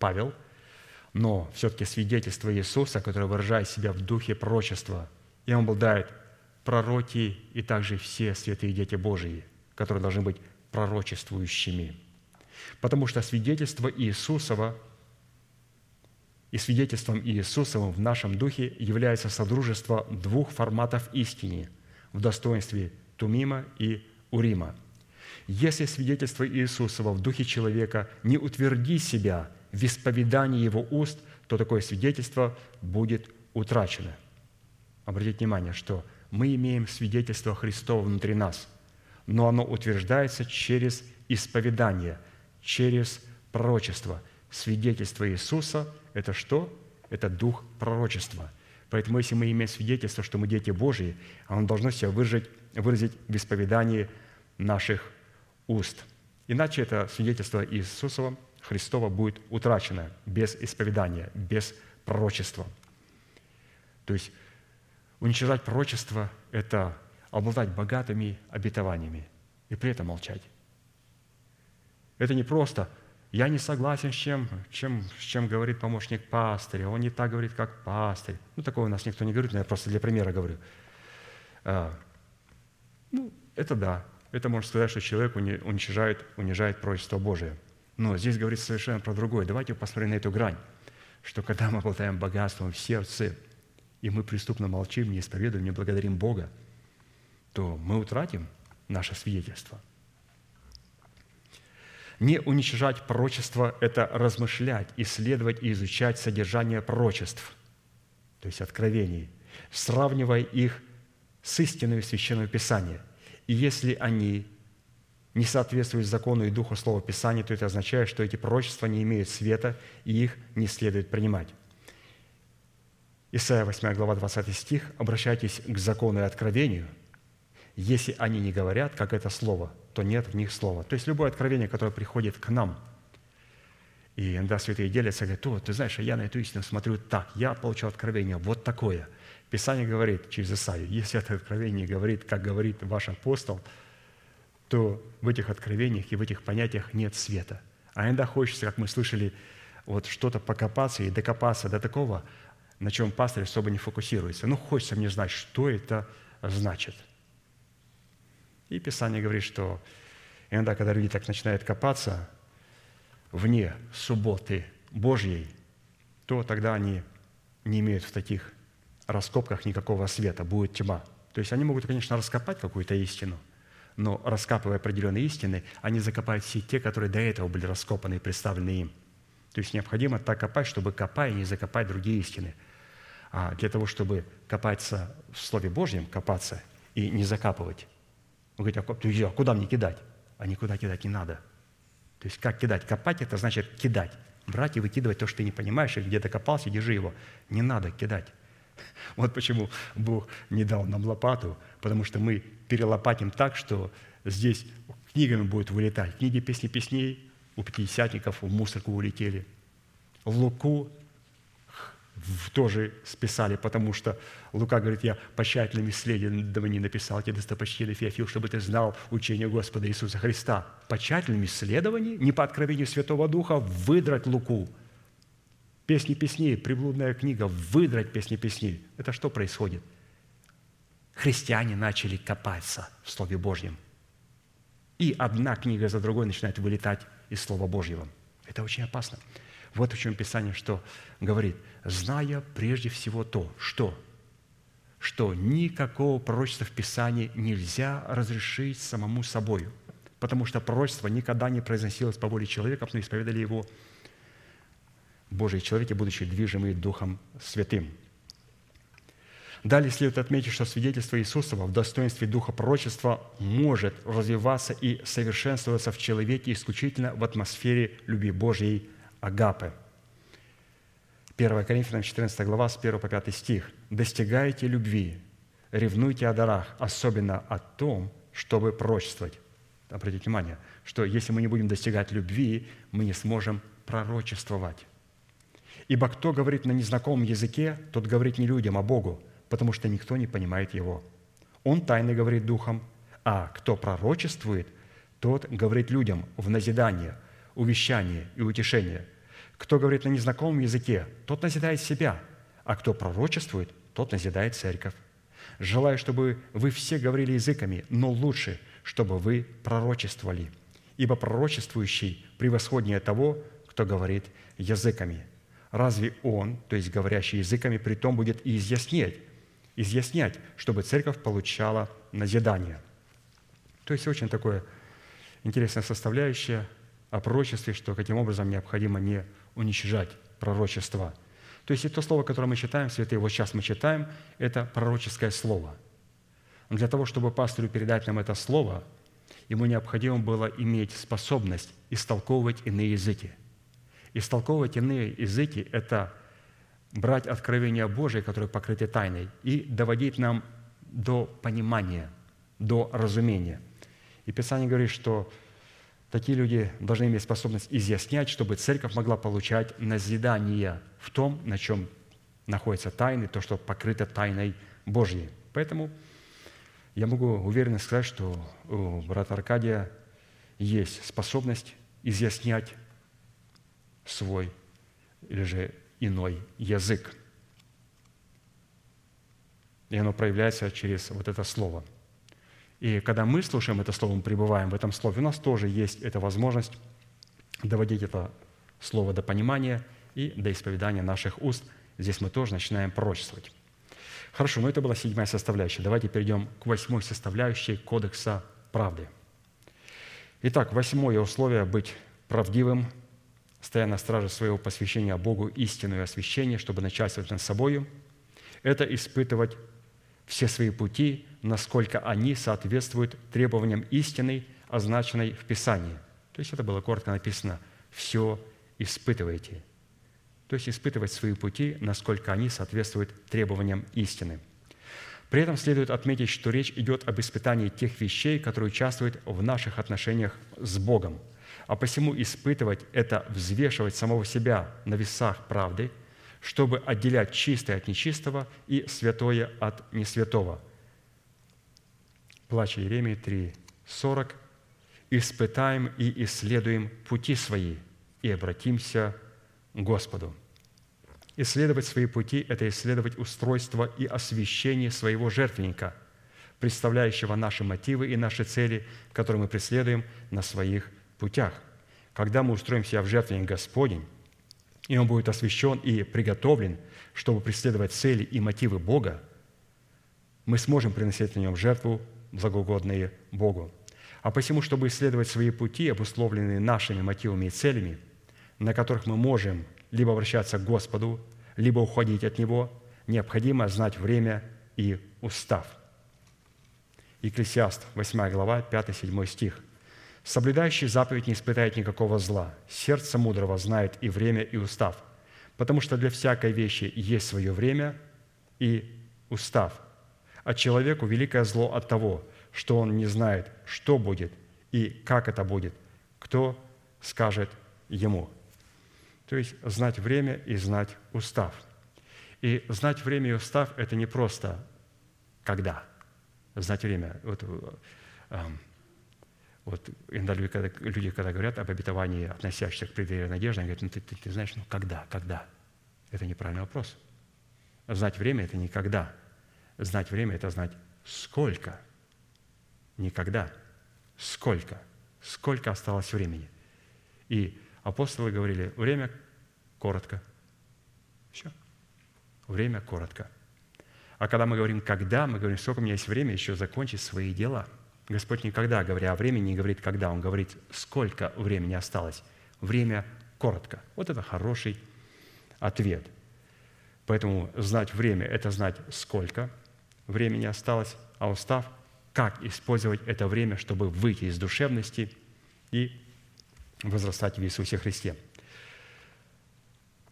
Павел, но все-таки свидетельство Иисуса, которое выражает себя в духе пророчества, и он обладает пророки и также все святые дети Божии, которые должны быть пророчествующими. Потому что свидетельство Иисусова и свидетельством Иисусовым в нашем духе является содружество двух форматов истины в достоинстве Тумима и Урима. Если свидетельство Иисусова в духе человека не утверди себя в исповедании его уст, то такое свидетельство будет утрачено. Обратите внимание, что мы имеем свидетельство Христова внутри нас, но оно утверждается через исповедание, через пророчество. Свидетельство Иисуса – это что? Это дух пророчества. Поэтому если мы имеем свидетельство, что мы дети Божьи, оно должно себя выразить, выразить в исповедании наших уст. Иначе это свидетельство Иисусова, Христова будет утрачено без исповедания, без пророчества. То есть уничтожать пророчество – это обладать богатыми обетованиями и при этом молчать. Это не просто «я не согласен с чем, чем, с чем говорит помощник пастыря, он не так говорит, как пастырь». Ну, такого у нас никто не говорит, но я просто для примера говорю. А, ну, это да, это можно сказать, что человек уничижает, унижает пророчество Божие. Но здесь говорится совершенно про другое. Давайте посмотрим на эту грань, что когда мы обладаем богатством в сердце, и мы преступно молчим, не исповедуем, не благодарим Бога, то мы утратим наше свидетельство. Не уничижать пророчество – это размышлять, исследовать и изучать содержание пророчеств, то есть откровений, сравнивая их с истиной Священного Писания – и если они не соответствуют закону и духу Слова Писания, то это означает, что эти пророчества не имеют света, и их не следует принимать. Исайя 8 глава 20 стих. «Обращайтесь к закону и откровению. Если они не говорят, как это слово, то нет в них слова». То есть любое откровение, которое приходит к нам, и иногда святые делятся, говорят, ты знаешь, а я на эту истину смотрю так, я получил откровение вот такое – Писание говорит через Исаию, если это откровение говорит, как говорит ваш апостол, то в этих откровениях и в этих понятиях нет света. А иногда хочется, как мы слышали, вот что-то покопаться и докопаться до такого, на чем пастор особо не фокусируется. Ну, хочется мне знать, что это значит. И Писание говорит, что иногда, когда люди так начинают копаться вне субботы Божьей, то тогда они не имеют в таких раскопках никакого света, будет тьма. То есть они могут, конечно, раскопать какую-то истину, но раскапывая определенные истины, они закопают все те, которые до этого были раскопаны и представлены им. То есть необходимо так копать, чтобы копая не закопать другие истины. А для того, чтобы копаться в Слове Божьем, копаться и не закапывать. Вы говорите, а куда мне кидать? А никуда кидать не надо. То есть как кидать? Копать – это значит кидать. Брать и выкидывать то, что ты не понимаешь, и где докопался, держи его. Не надо кидать. Вот почему Бог не дал нам лопату, потому что мы перелопатим так, что здесь книгами будет вылетать. Книги песни песней у пятидесятников в мусорку улетели. Луку тоже списали, потому что Лука говорит, я по тщательным исследованиям написал тебе достопочтенный Феофил, чтобы ты знал учение Господа Иисуса Христа. По тщательным исследованиям, не по откровению Святого Духа, выдрать Луку – Песни песней, приблудная книга, выдрать песни песней. Это что происходит? Христиане начали копаться в Слове Божьем. И одна книга за другой начинает вылетать из Слова Божьего. Это очень опасно. Вот о чем Писание что говорит. «Зная прежде всего то, что что никакого пророчества в Писании нельзя разрешить самому собою, потому что пророчество никогда не произносилось по воле человека, но исповедали его Божьи человеки, будучи движимы Духом Святым. Далее следует отметить, что свидетельство Иисусова в достоинстве Духа пророчества может развиваться и совершенствоваться в человеке исключительно в атмосфере любви Божьей Агапы. 1 Коринфянам 14 глава, с 1 по 5 стих. «Достигайте любви, ревнуйте о дарах, особенно о том, чтобы пророчествовать». Обратите внимание, что если мы не будем достигать любви, мы не сможем пророчествовать. Ибо кто говорит на незнакомом языке, тот говорит не людям, а Богу, потому что никто не понимает его. Он тайно говорит духом, а кто пророчествует, тот говорит людям в назидание, увещание и утешение. Кто говорит на незнакомом языке, тот назидает себя, а кто пророчествует, тот назидает церковь. Желаю, чтобы вы все говорили языками, но лучше, чтобы вы пророчествовали. Ибо пророчествующий превосходнее того, кто говорит языками. Разве он, то есть говорящий языками, при том будет и изъяснять, изъяснять, чтобы церковь получала назидание. То есть очень такое интересная составляющая о пророчестве, что каким образом необходимо не уничтожать пророчество. То есть и то слово, которое мы читаем, святые, вот сейчас мы читаем, это пророческое слово. Для того, чтобы пастырю передать нам это слово, ему необходимо было иметь способность истолковывать иные языки – Истолковывать иные языки – это брать откровение Божие, которое покрыто тайной, и доводить нам до понимания, до разумения. И Писание говорит, что такие люди должны иметь способность изъяснять, чтобы церковь могла получать назидание в том, на чем находятся тайны, то, что покрыто тайной Божьей. Поэтому я могу уверенно сказать, что у брата Аркадия есть способность изъяснять свой или же иной язык. И оно проявляется через вот это слово. И когда мы слушаем это слово, мы пребываем в этом слове, у нас тоже есть эта возможность доводить это слово до понимания и до исповедания наших уст. Здесь мы тоже начинаем пророчествовать. Хорошо, но это была седьмая составляющая. Давайте перейдем к восьмой составляющей Кодекса правды. Итак, восьмое условие – быть правдивым – стоя на страже своего посвящения Богу истину и освящение, чтобы начальствовать над собою, это испытывать все свои пути, насколько они соответствуют требованиям истины, означенной в Писании. То есть это было коротко написано «все испытывайте». То есть испытывать свои пути, насколько они соответствуют требованиям истины. При этом следует отметить, что речь идет об испытании тех вещей, которые участвуют в наших отношениях с Богом – а посему испытывать – это взвешивать самого себя на весах правды, чтобы отделять чистое от нечистого и святое от несвятого. Плач Иеремии 3, 40. «Испытаем и исследуем пути свои, и обратимся к Господу». Исследовать свои пути – это исследовать устройство и освящение своего жертвенника, представляющего наши мотивы и наши цели, которые мы преследуем на своих путях. Когда мы устроим себя в жертвенник Господень, и он будет освящен и приготовлен, чтобы преследовать цели и мотивы Бога, мы сможем приносить на нем жертву, благоугодные Богу. А посему, чтобы исследовать свои пути, обусловленные нашими мотивами и целями, на которых мы можем либо обращаться к Господу, либо уходить от Него, необходимо знать время и устав. Екклесиаст, 8 глава, 5-7 стих. Соблюдающий заповедь не испытает никакого зла. Сердце мудрого знает и время, и устав. Потому что для всякой вещи есть свое время и устав. А человеку великое зло от того, что он не знает, что будет и как это будет, кто скажет ему. То есть знать время и знать устав. И знать время и устав – это не просто когда. Знать время. Вот, эм, вот иногда люди, когда, люди, когда говорят об обетовании, относящихся к преддверию надежды, они говорят, ну ты, ты, ты знаешь, ну когда, когда? Это неправильный вопрос. Знать время – это никогда. Знать время – это знать сколько. Никогда. Сколько. Сколько осталось времени. И апостолы говорили, время коротко. Все. Время коротко. А когда мы говорим «когда», мы говорим, сколько у меня есть время еще закончить свои дела – Господь никогда, говоря о времени, не говорит «когда», Он говорит, сколько времени осталось. Время коротко. Вот это хороший ответ. Поэтому знать время – это знать, сколько времени осталось, а устав – как использовать это время, чтобы выйти из душевности и возрастать в Иисусе Христе.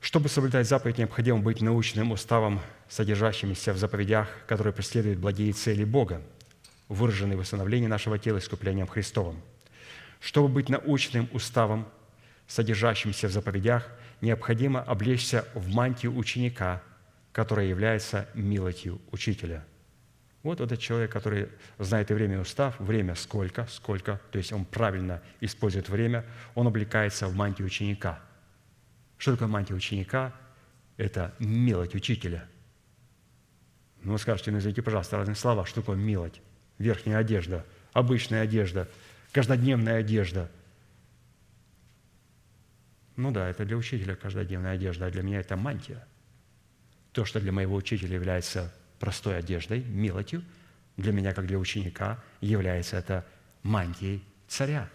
Чтобы соблюдать заповедь, необходимо быть научным уставом, содержащимся в заповедях, которые преследуют благие цели Бога – выраженный в восстановлении нашего тела искуплением Христовым. Чтобы быть научным уставом, содержащимся в заповедях, необходимо облечься в мантию ученика, которая является милостью учителя. Вот этот человек, который знает и время и устав, время сколько, сколько, то есть он правильно использует время, он облекается в мантию ученика, Что такое мантия ученика? Это милость учителя. Ну, вы скажете, ну, извините, пожалуйста, разные слова. Что такое милость? Верхняя одежда, обычная одежда, каждодневная одежда. Ну да, это для учителя каждодневная одежда, а для меня это мантия. То, что для моего учителя является простой одеждой, милостью, для меня, как для ученика, является это мантией царя,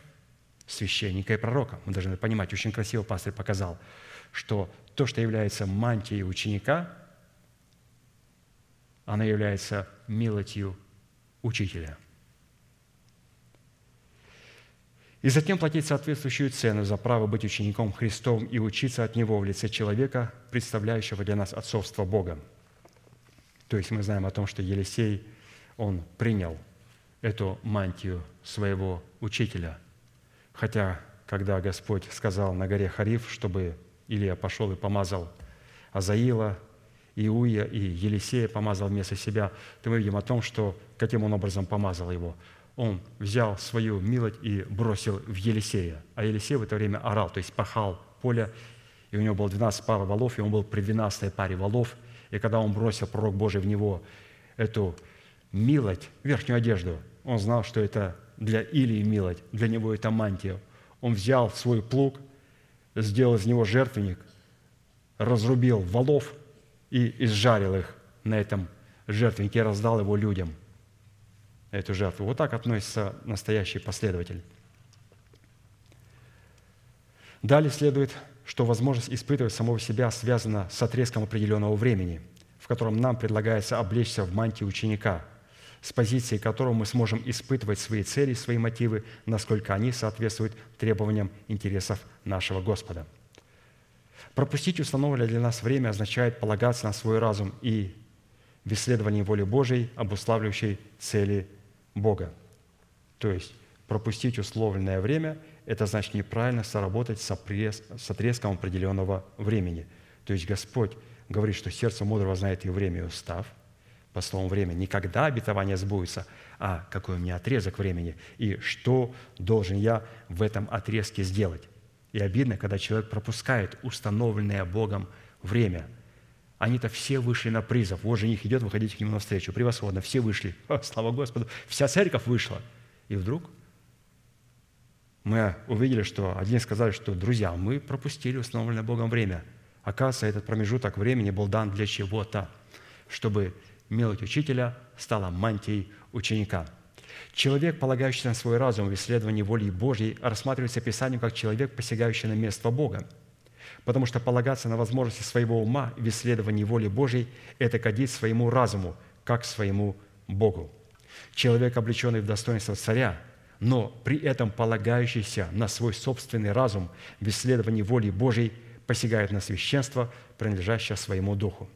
священника и пророка. Мы должны понимать, очень красиво пастор показал, что то, что является мантией ученика, она является милостью учителя. И затем платить соответствующую цену за право быть учеником Христом и учиться от Него в лице человека, представляющего для нас отцовство Бога. То есть мы знаем о том, что Елисей, он принял эту мантию своего учителя. Хотя, когда Господь сказал на горе Хариф, чтобы Илья пошел и помазал Азаила, Иуя и Елисея помазал вместо себя, то мы видим о том, что каким он образом помазал его. Он взял свою милость и бросил в Елисея. А Елисей в это время орал, то есть пахал поле, и у него было 12 пар валов, и он был при 12 паре валов. И когда он бросил пророк Божий в него эту милость, верхнюю одежду, он знал, что это для Илии милость, для него это мантия. Он взял свой плуг, сделал из него жертвенник, разрубил валов и изжарил их на этом жертвеннике, раздал его людям, эту жертву. Вот так относится настоящий последователь. Далее следует, что возможность испытывать самого себя связана с отрезком определенного времени, в котором нам предлагается облечься в мантии ученика, с позиции которого мы сможем испытывать свои цели, свои мотивы, насколько они соответствуют требованиям интересов нашего Господа – Пропустить установленное для нас время означает полагаться на свой разум и в исследовании воли Божией, обуславливающей цели Бога. То есть пропустить условленное время – это значит неправильно соработать с отрезком определенного времени. То есть Господь говорит, что сердце мудрого знает и время, и устав. По словам время, не когда обетование сбудется, а какой у меня отрезок времени, и что должен я в этом отрезке сделать. И обидно, когда человек пропускает установленное Богом время. Они-то все вышли на призов. Вот жених идет, выходите к нему навстречу. Превосходно, все вышли. О, слава Господу, вся церковь вышла. И вдруг мы увидели, что один сказали, что, друзья, мы пропустили установленное Богом время. Оказывается, этот промежуток времени был дан для чего-то, чтобы милость учителя стала мантией ученика – Человек, полагающийся на свой разум в исследовании воли Божьей, рассматривается Писанием как человек, посягающий на место Бога. Потому что полагаться на возможности своего ума в исследовании воли Божьей – это кадить своему разуму, как своему Богу. Человек, облеченный в достоинство царя, но при этом полагающийся на свой собственный разум в исследовании воли Божьей, посягает на священство, принадлежащее своему духу.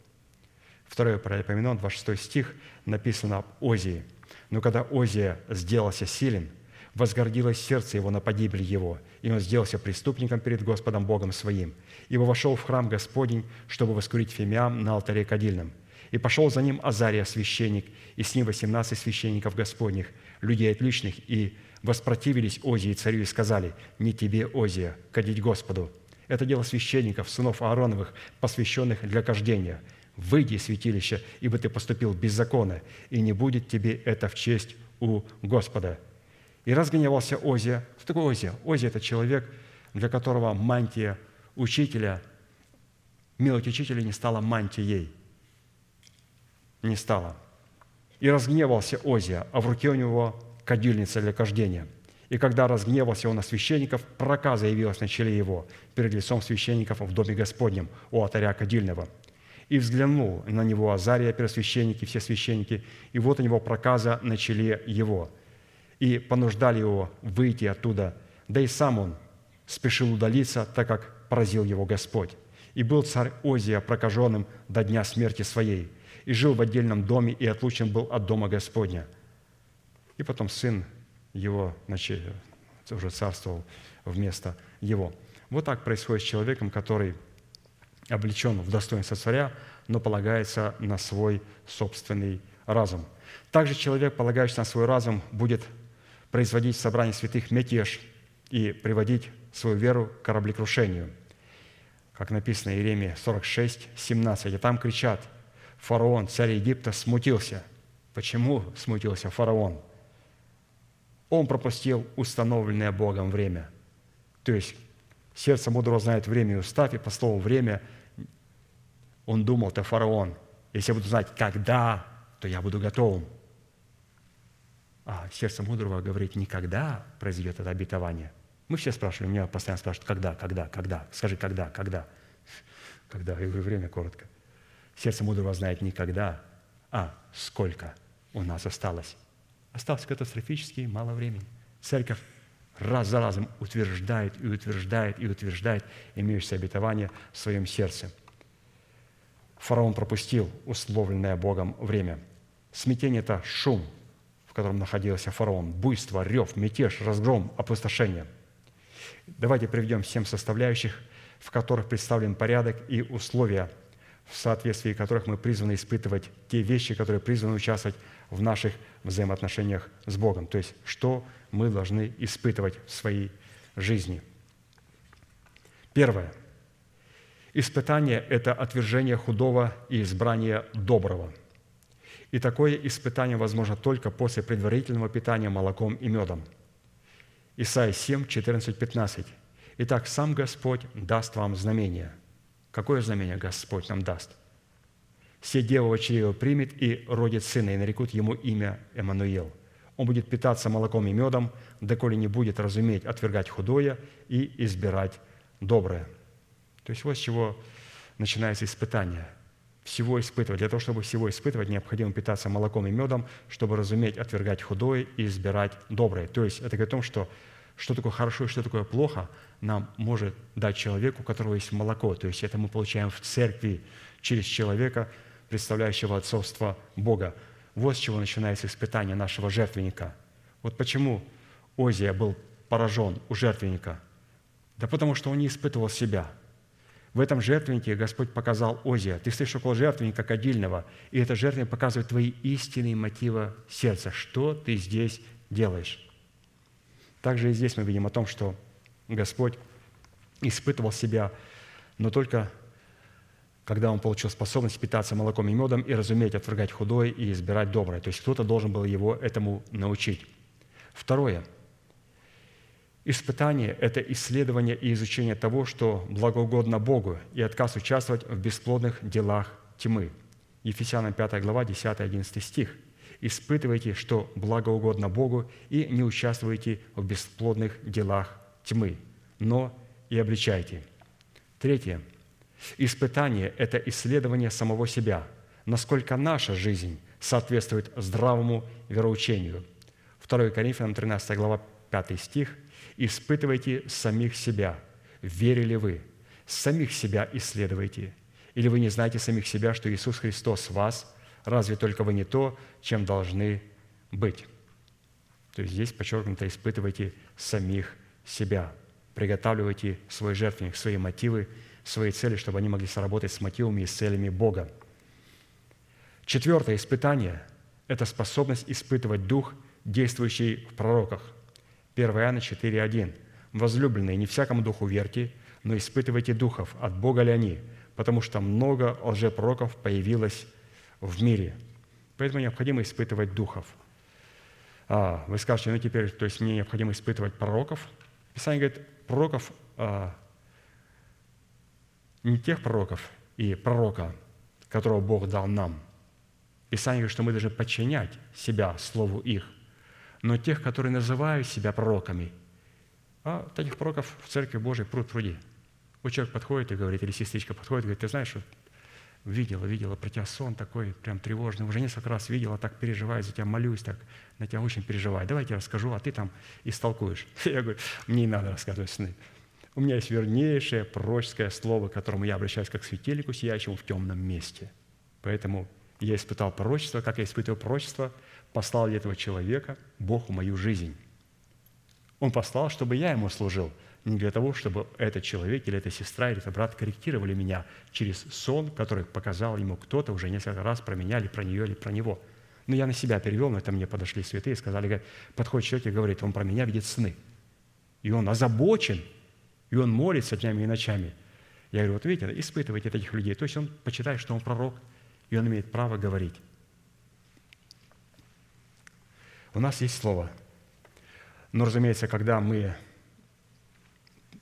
Второе Паралипоменон, 26 стих, написано об Озии – но когда Озия сделался силен, возгордилось сердце его на погибель его, и он сделался преступником перед Господом Богом своим, ибо вошел в храм Господень, чтобы воскурить фимиам на алтаре кадильном. И пошел за ним Азария, священник, и с ним восемнадцать священников Господних, людей отличных, и воспротивились Озии царю и сказали, «Не тебе, Озия, кадить Господу». Это дело священников, сынов Аароновых, посвященных для кождения – выйди из святилища, ибо ты поступил беззаконно, и не будет тебе это в честь у Господа». И разгневался Озия. Кто такой Озия? Озия – это человек, для которого мантия учителя, милость учителя не стала мантией. Не стала. И разгневался Озия, а в руке у него кадильница для кождения. И когда разгневался он на священников, проказа явилась на челе его перед лицом священников в доме Господнем у алтаря кадильного – и взглянул на него Азария, первосвященники, все священники, и вот у него проказа на челе его. И понуждали его выйти оттуда, да и сам он спешил удалиться, так как поразил его Господь. И был царь Озия прокаженным до дня смерти своей, и жил в отдельном доме, и отлучен был от дома Господня. И потом сын его уже царствовал вместо его. Вот так происходит с человеком, который облечен в достоинство царя, но полагается на свой собственный разум. Также человек, полагающийся на свой разум, будет производить в собрании святых мятеж и приводить свою веру к кораблекрушению. как написано Иеремия 46, 17, и там кричат, фараон, царь Египта, смутился. Почему смутился фараон? Он пропустил установленное Богом время. То есть сердце мудрого знает время и устав, и по слову «время» он думал, это фараон. Если я буду знать, когда, то я буду готовым. А сердце мудрого говорит, никогда произойдет это обетование. Мы все спрашиваем, меня постоянно спрашивают, когда, когда, когда? Скажи, когда, когда? Когда? Говорю, время коротко. Сердце мудрого знает никогда, а сколько у нас осталось. Осталось катастрофически мало времени. Церковь раз за разом утверждает и утверждает и утверждает имеющееся обетование в своем сердце. Фараон пропустил условленное Богом время. Смятение – это шум, в котором находился фараон, буйство, рев, мятеж, разгром, опустошение. Давайте приведем семь составляющих, в которых представлен порядок и условия, в соответствии которых мы призваны испытывать те вещи, которые призваны участвовать в наших взаимоотношениях с Богом. То есть, что мы должны испытывать в своей жизни. Первое. Испытание – это отвержение худого и избрание доброго – и такое испытание возможно только после предварительного питания молоком и медом. Исайя 7, 14, 15. «Итак, сам Господь даст вам знамение». Какое знамение Господь нам даст? «Все дева чрево примет и родит сына, и нарекут ему имя Эммануил». Он будет питаться молоком и медом, доколе не будет разуметь отвергать худое и избирать доброе. То есть вот с чего начинается испытание – всего испытывать. Для того, чтобы всего испытывать, необходимо питаться молоком и медом, чтобы разуметь отвергать худое и избирать доброе. То есть это говорит о том, что что такое хорошо и что такое плохо, нам может дать человеку, у которого есть молоко. То есть это мы получаем в церкви через человека, представляющего отцовство Бога. Вот с чего начинается испытание нашего жертвенника. Вот почему Озия был поражен у жертвенника. Да потому что он не испытывал себя – в этом жертвеннике Господь показал Озия. Ты стоишь около жертвенника кадильного, и это жертвенник показывает твои истинные мотивы сердца. Что ты здесь делаешь? Также и здесь мы видим о том, что Господь испытывал себя, но только когда он получил способность питаться молоком и медом и разуметь отвергать худое и избирать доброе. То есть кто-то должен был его этому научить. Второе – Испытание – это исследование и изучение того, что благоугодно Богу, и отказ участвовать в бесплодных делах тьмы. Ефесянам 5 глава, 10-11 стих. «Испытывайте, что благоугодно Богу, и не участвуйте в бесплодных делах тьмы, но и обличайте». Третье. Испытание – это исследование самого себя, насколько наша жизнь соответствует здравому вероучению. 2 Коринфянам 13 глава, 5 стих – Испытывайте самих себя. Верили вы? Самих себя исследуйте. Или вы не знаете самих себя, что Иисус Христос вас? Разве только вы не то, чем должны быть? То есть здесь подчеркнуто, испытывайте самих себя. Приготавливайте свой жертвенник, свои мотивы, свои цели, чтобы они могли сработать с мотивами и с целями Бога. Четвертое испытание – это способность испытывать Дух, действующий в пророках – 1 Иоанна 4,1. «Возлюбленные, не всякому духу верьте, но испытывайте духов, от Бога ли они, потому что много лжепророков появилось в мире». Поэтому необходимо испытывать духов. А, вы скажете, ну теперь, то есть мне необходимо испытывать пророков. Писание говорит, пророков, а, не тех пророков и пророка, которого Бог дал нам. Писание говорит, что мы должны подчинять себя Слову их – но тех, которые называют себя пророками. А таких пророков в Церкви Божией пруд пруди. Вот человек подходит и говорит, или сестричка подходит и говорит, ты знаешь, вот видела, видела про тебя сон такой прям тревожный, уже несколько раз видела, так переживаю за тебя, молюсь, так на тебя очень переживаю. Давай я тебе расскажу, а ты там истолкуешь. Я говорю, мне не надо рассказывать сны. У меня есть вернейшее пророческое слово, к которому я обращаюсь как к светильнику, сияющему в темном месте. Поэтому я испытал пророчество, как я испытывал пророчество – послал ли этого человека Бог в мою жизнь. Он послал, чтобы я ему служил, не для того, чтобы этот человек или эта сестра или этот брат корректировали меня через сон, который показал ему кто-то уже несколько раз про меня или про нее или про него. Но я на себя перевел, но это мне подошли святые и сказали, говорят, подходит человек и говорит, он про меня видит сны. И он озабочен, и он молится днями и ночами. Я говорю, вот видите, испытывайте этих людей. То есть он почитает, что он пророк, и он имеет право говорить. У нас есть слово. Но, разумеется, когда мы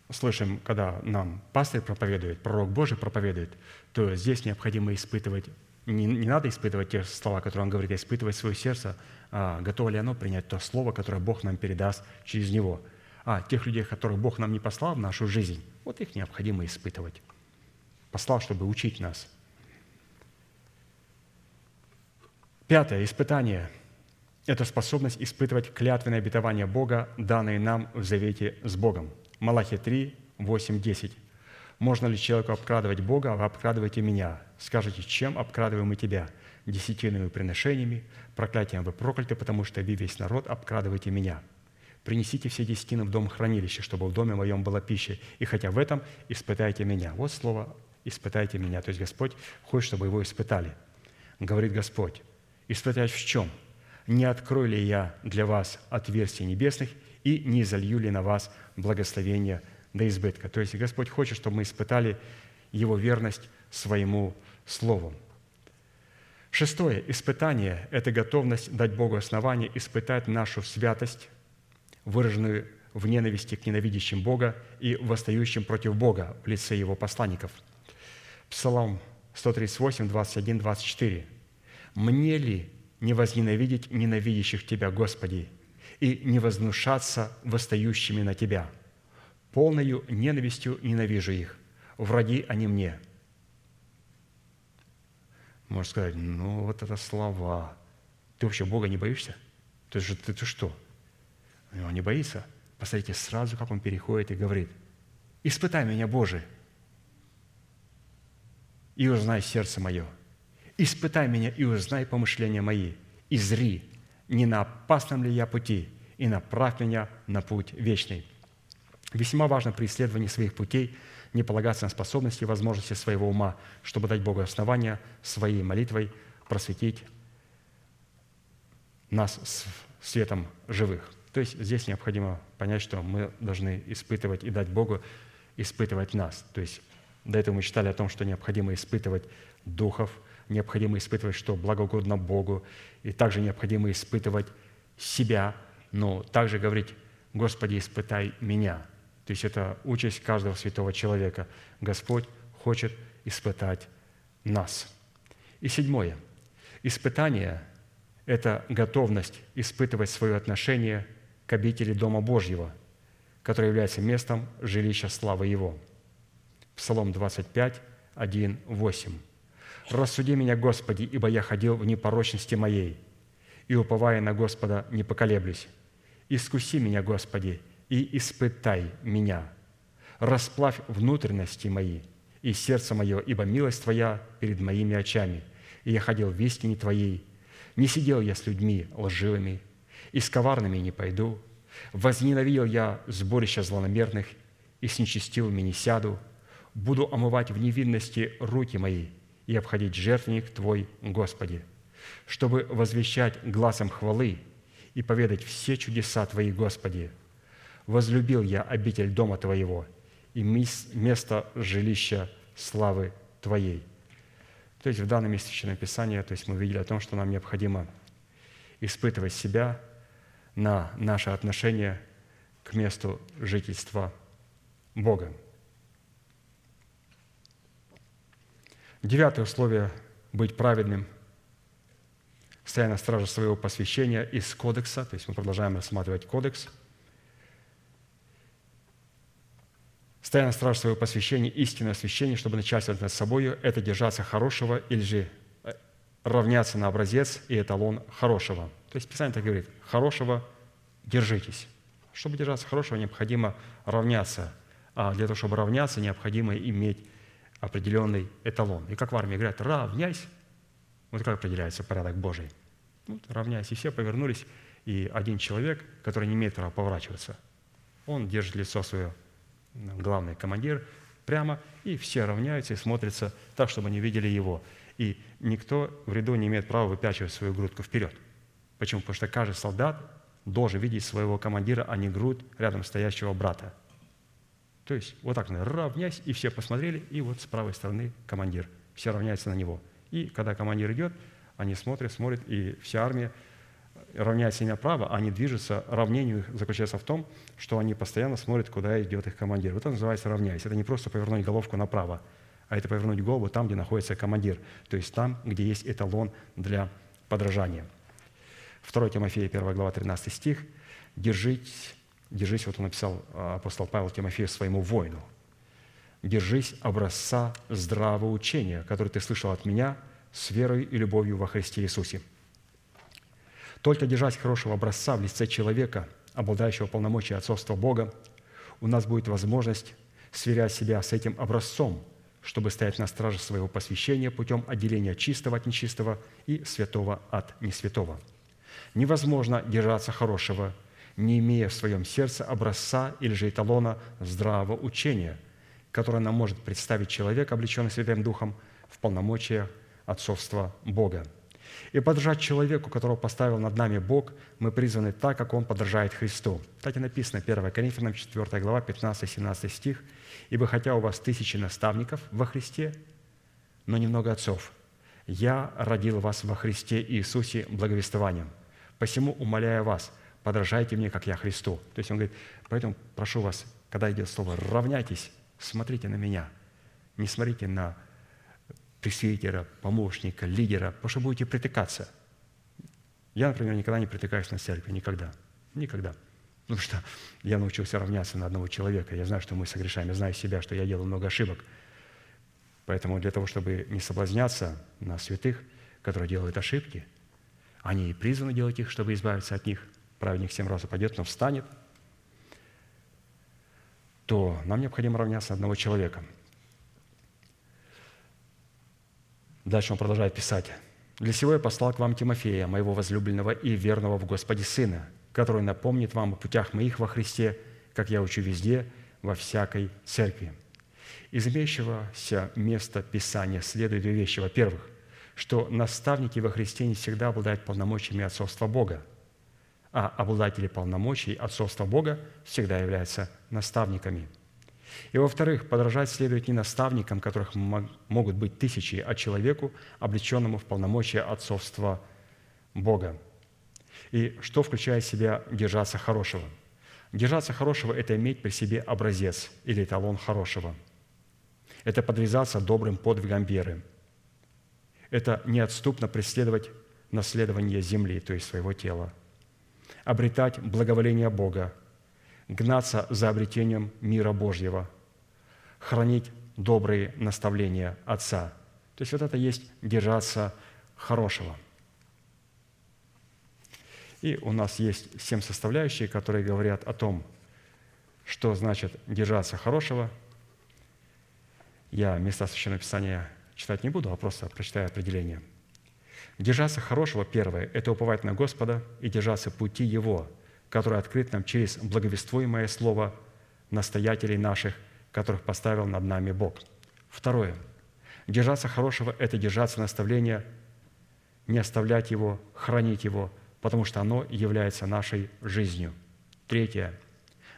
слышим, когда нам пастырь проповедует, пророк Божий проповедует, то здесь необходимо испытывать, не, не надо испытывать те слова, которые он говорит, а испытывать свое сердце, а, готово ли оно принять то слово, которое Бог нам передаст через него. А тех людей, которых Бог нам не послал в нашу жизнь, вот их необходимо испытывать. Послал, чтобы учить нас. Пятое испытание – это способность испытывать клятвенное обетование Бога, данные нам в завете с Богом – Малахия 3, 8, 10. «Можно ли человеку обкрадывать Бога, а вы обкрадываете меня? Скажите, чем обкрадываем мы тебя? Десятинными приношениями, проклятием вы прокляты, потому что вы весь народ обкрадываете меня. Принесите все десятины в дом хранилища, чтобы в доме моем была пища, и хотя в этом испытайте меня». Вот слово «испытайте меня». То есть Господь хочет, чтобы его испытали. Говорит Господь, испытать в чем? Не открою ли я для вас отверстий небесных и не залью ли на вас благословения до избытка. То есть Господь хочет, чтобы мы испытали Его верность своему Слову. Шестое. Испытание – это готовность дать Богу основание испытать нашу святость, выраженную в ненависти к ненавидящим Бога и восстающим против Бога в лице Его посланников. Псалом 138, 21, 24. «Мне ли не возненавидеть ненавидящих Тебя, Господи, и не вознушаться восстающими на Тебя. Полною ненавистью ненавижу их, враги они мне». Можно сказать, ну вот это слова. Ты вообще Бога не боишься? Ты же ты, ты что? Он не боится. Посмотрите, сразу как он переходит и говорит, «Испытай меня, Боже, и узнай сердце мое. Испытай меня и узнай помышления мои, и зри, не на опасном ли я пути, и направь меня на путь вечный». Весьма важно при исследовании своих путей не полагаться на способности и возможности своего ума, чтобы дать Богу основания своей молитвой просветить нас светом живых. То есть здесь необходимо понять, что мы должны испытывать и дать Богу испытывать нас. То есть до этого мы читали о том, что необходимо испытывать духов, необходимо испытывать, что благоугодно Богу, и также необходимо испытывать себя, но также говорить, Господи, испытай меня. То есть это участь каждого святого человека. Господь хочет испытать нас. И седьмое. Испытание – это готовность испытывать свое отношение к обители Дома Божьего, который является местом жилища славы Его. Псалом 25, 1, 8. «Рассуди меня, Господи, ибо я ходил в непорочности моей, и, уповая на Господа, не поколеблюсь. Искуси меня, Господи, и испытай меня. Расплавь внутренности мои и сердце мое, ибо милость Твоя перед моими очами, и я ходил в истине Твоей. Не сидел я с людьми лживыми, и с коварными не пойду. Возненавидел я сборища злонамерных, и с нечестивыми не сяду. Буду омывать в невинности руки мои и обходить жертвенник Твой, Господи, чтобы возвещать глазом хвалы и поведать все чудеса Твои, Господи. Возлюбил я обитель дома Твоего и место жилища славы Твоей. То есть в данном месте Писания то есть мы видели о том, что нам необходимо испытывать себя на наше отношение к месту жительства Бога. Девятое условие – быть праведным – стоя на страже своего посвящения из кодекса, то есть мы продолжаем рассматривать кодекс, стоя на страже своего посвящения, истинное освящение, чтобы начальствовать над собой, это держаться хорошего или же э, равняться на образец и эталон хорошего. То есть Писание так говорит, хорошего держитесь. Чтобы держаться хорошего, необходимо равняться. А для того, чтобы равняться, необходимо иметь определенный эталон. И как в армии говорят, равняйся. Вот как определяется порядок Божий – ну, равняясь, и все повернулись, и один человек, который не имеет права поворачиваться, он держит лицо свое, главный командир, прямо, и все равняются и смотрятся так, чтобы они видели его. И никто в ряду не имеет права выпячивать свою грудку вперед. Почему? Потому что каждый солдат должен видеть своего командира, а не грудь рядом стоящего брата. То есть вот так, равняйся, и все посмотрели, и вот с правой стороны командир. Все равняются на него. И когда командир идет, они смотрят, смотрят, и вся армия равняется не направо, а они движутся. Равнение их заключается в том, что они постоянно смотрят, куда идет их командир. Вот это называется равняйся. Это не просто повернуть головку направо, а это повернуть голову там, где находится командир, то есть там, где есть эталон для подражания. 2 Тимофея, 1 глава, 13 стих. «Держись, держись, вот он написал а, апостол Павел Тимофею своему воину, держись образца здравого учения, который ты слышал от меня с верой и любовью во Христе Иисусе. Только держась хорошего образца в лице человека, обладающего полномочия отцовства Бога, у нас будет возможность сверять себя с этим образцом, чтобы стоять на страже своего посвящения путем отделения чистого от нечистого и святого от несвятого. Невозможно держаться хорошего, не имея в своем сердце образца или же эталона здравого учения, которое нам может представить человек, облеченный Святым Духом, в полномочиях отцовства Бога. И подражать человеку, которого поставил над нами Бог, мы призваны так, как Он подражает Христу. Так и написано 1 Коринфянам 4 глава, 15-17 стих. «Ибо хотя у вас тысячи наставников во Христе, но немного отцов, я родил вас во Христе Иисусе благовествованием. Посему, умоляя вас, подражайте мне, как я Христу». То есть он говорит, поэтому прошу вас, когда идет слово «равняйтесь», смотрите на меня, не смотрите на пресвитера, помощника, лидера, потому что будете притыкаться. Я, например, никогда не притыкаюсь на церкви, никогда. Никогда. Потому что я научился равняться на одного человека. Я знаю, что мы согрешаем. Я знаю себя, что я делаю много ошибок. Поэтому для того, чтобы не соблазняться на святых, которые делают ошибки, они и призваны делать их, чтобы избавиться от них. Праведник семь раз упадет, но встанет. То нам необходимо равняться одного человека – Дальше он продолжает писать. «Для сего я послал к вам Тимофея, моего возлюбленного и верного в Господе Сына, который напомнит вам о путях моих во Христе, как я учу везде, во всякой церкви». Из имеющегося места Писания следует две вещи. Во-первых, что наставники во Христе не всегда обладают полномочиями отцовства Бога, а обладатели полномочий отцовства Бога всегда являются наставниками – и во-вторых, подражать следует не наставникам, которых могут быть тысячи, а человеку, облеченному в полномочия отцовства Бога. И что включает в себя держаться хорошего? Держаться хорошего – это иметь при себе образец или эталон хорошего. Это подвязаться добрым подвигом веры. Это неотступно преследовать наследование земли, то есть своего тела. Обретать благоволение Бога, гнаться за обретением мира Божьего, хранить добрые наставления Отца. То есть вот это есть держаться хорошего. И у нас есть семь составляющих, которые говорят о том, что значит держаться хорошего. Я места Священного Писания читать не буду, а просто прочитаю определение. Держаться хорошего, первое, это уповать на Господа и держаться пути Его – который открыт нам через благовествуемое слово настоятелей наших, которых поставил над нами Бог. Второе. Держаться хорошего – это держаться наставления, не оставлять его, хранить его, потому что оно является нашей жизнью. Третье.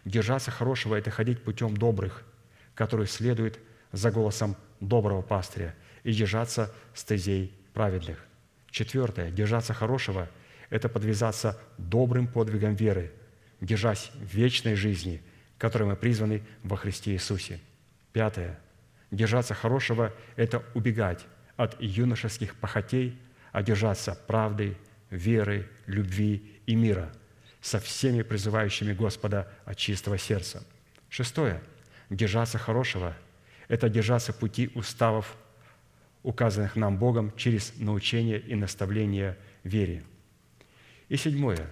Держаться хорошего – это ходить путем добрых, который следует за голосом доброго пастыря, и держаться стезей праведных. Четвертое. Держаться хорошего – это подвязаться добрым подвигом веры, держась вечной жизни, которой мы призваны во Христе Иисусе. Пятое. Держаться хорошего – это убегать от юношеских похотей, а держаться правды, веры, любви и мира со всеми призывающими Господа от чистого сердца. Шестое. Держаться хорошего – это держаться пути уставов, указанных нам Богом через научение и наставление вере. И седьмое.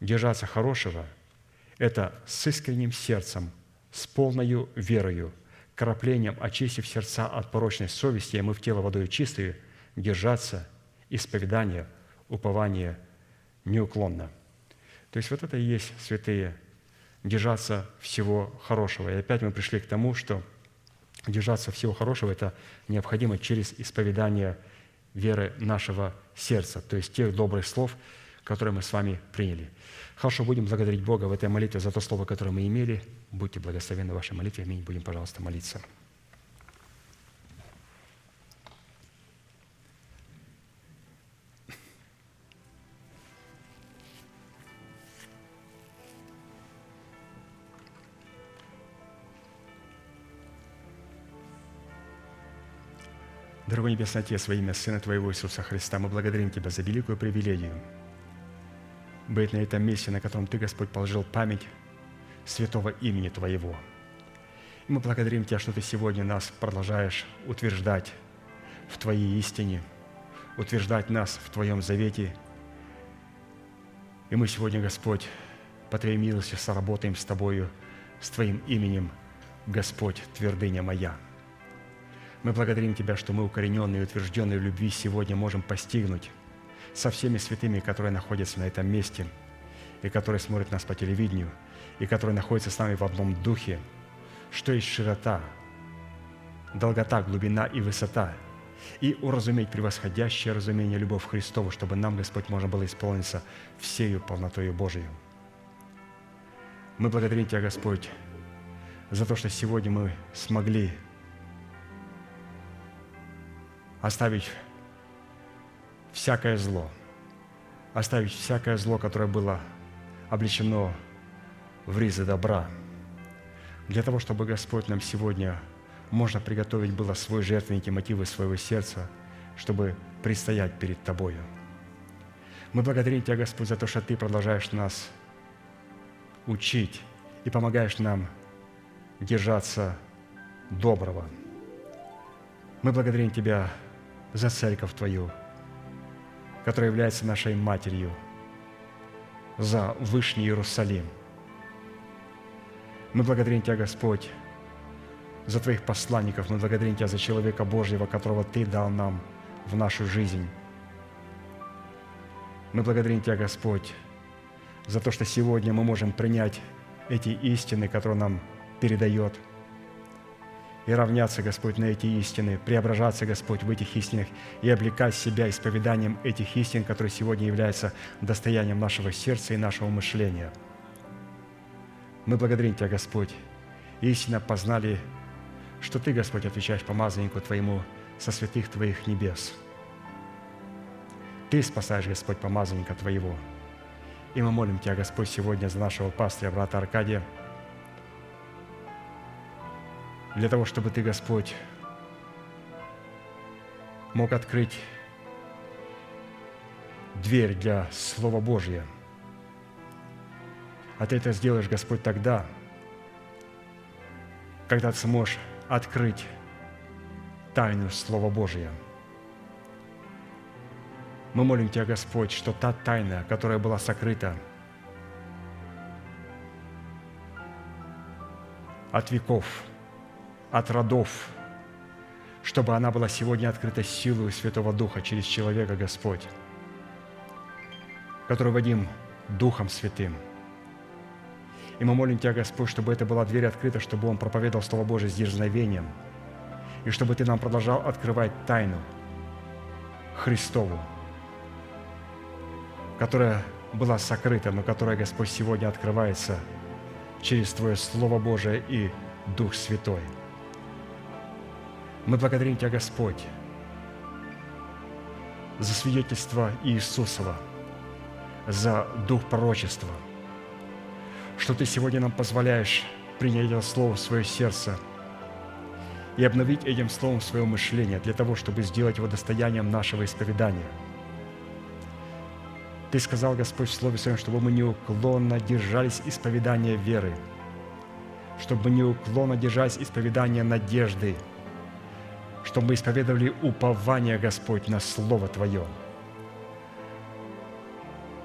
Держаться хорошего – это с искренним сердцем, с полною верою, краплением очистив сердца от порочной совести, и мы в тело водой чистые, держаться исповедания, упования неуклонно. То есть вот это и есть святые, держаться всего хорошего. И опять мы пришли к тому, что держаться всего хорошего – это необходимо через исповедание веры нашего сердца, то есть тех добрых слов, которое мы с вами приняли. Хорошо, будем благодарить Бога в этой молитве за то слово, которое мы имели. Будьте благословенны в вашей молитве. Аминь. Будем, пожалуйста, молиться. Дорогой Небесный Отец, во имя Сына Твоего Иисуса Христа, мы благодарим Тебя за великую привилегию быть на этом месте, на котором Ты, Господь, положил память святого имени Твоего. И мы благодарим Тебя, что Ты сегодня нас продолжаешь утверждать в Твоей истине, утверждать нас в Твоем завете. И мы сегодня, Господь, по Твоей милости соработаем с Тобою, с Твоим именем, Господь, твердыня моя – мы благодарим Тебя, что мы, укорененные и утвержденные в любви, сегодня можем постигнуть со всеми святыми, которые находятся на этом месте, и которые смотрят нас по телевидению, и которые находятся с нами в одном духе, что есть широта, долгота, глубина и высота, и уразуметь превосходящее разумение любовь Христову, чтобы нам, Господь, можно было исполниться всею полнотою Божию. Мы благодарим Тебя, Господь, за то, что сегодня мы смогли оставить всякое зло, оставить всякое зло, которое было облечено в ризы добра, для того, чтобы Господь нам сегодня можно приготовить было свой жертвенник и мотивы своего сердца, чтобы предстоять перед Тобою. Мы благодарим Тебя, Господь, за то, что Ты продолжаешь нас учить и помогаешь нам держаться доброго. Мы благодарим Тебя за церковь Твою, которая является нашей матерью, за Вышний Иерусалим. Мы благодарим Тебя, Господь, за Твоих посланников. Мы благодарим Тебя за человека Божьего, которого Ты дал нам в нашу жизнь. Мы благодарим Тебя, Господь, за то, что сегодня мы можем принять эти истины, которые нам передает – и равняться, Господь, на эти истины, преображаться, Господь, в этих истинах и облекать себя исповеданием этих истин, которые сегодня являются достоянием нашего сердца и нашего мышления. Мы благодарим Тебя, Господь, истинно познали, что Ты, Господь, отвечаешь помазаннику Твоему со святых Твоих небес. Ты спасаешь, Господь, помазанника Твоего. И мы молим Тебя, Господь, сегодня за нашего пастыря, брата Аркадия – для того, чтобы Ты, Господь, мог открыть дверь для Слова Божьего. А Ты это сделаешь, Господь, тогда, когда Ты сможешь открыть тайну Слова Божия. Мы молим Тебя, Господь, что та тайна, которая была сокрыта от веков – от родов, чтобы она была сегодня открыта силой Святого Духа через человека, Господь, который Вадим Духом Святым. И мы молим Тебя, Господь, чтобы это была дверь открыта, чтобы Он проповедовал Слово Божие с дерзновением, и чтобы Ты нам продолжал открывать тайну Христову, которая была сокрыта, но которая, Господь, сегодня открывается через Твое Слово Божие и Дух Святой – мы благодарим Тебя, Господь, за свидетельство Иисусова, за дух пророчества, что Ты сегодня нам позволяешь принять это слово в свое сердце и обновить этим словом свое мышление для того, чтобы сделать его достоянием нашего исповедания. Ты сказал, Господь, в Слове Своем, чтобы мы неуклонно держались исповедания веры, чтобы мы неуклонно держались исповедания надежды – чтобы мы исповедовали упование, Господь, на Слово Твое.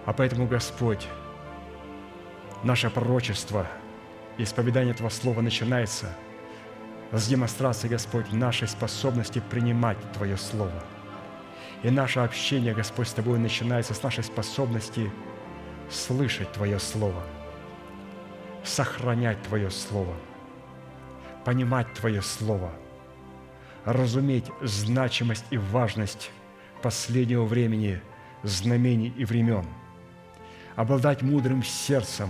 А поэтому, Господь, наше пророчество, исповедание Твоего Слова начинается с демонстрации, Господь, нашей способности принимать Твое Слово. И наше общение, Господь, с Тобой начинается с нашей способности слышать Твое Слово, сохранять Твое Слово, понимать Твое Слово – разуметь значимость и важность последнего времени, знамений и времен, обладать мудрым сердцем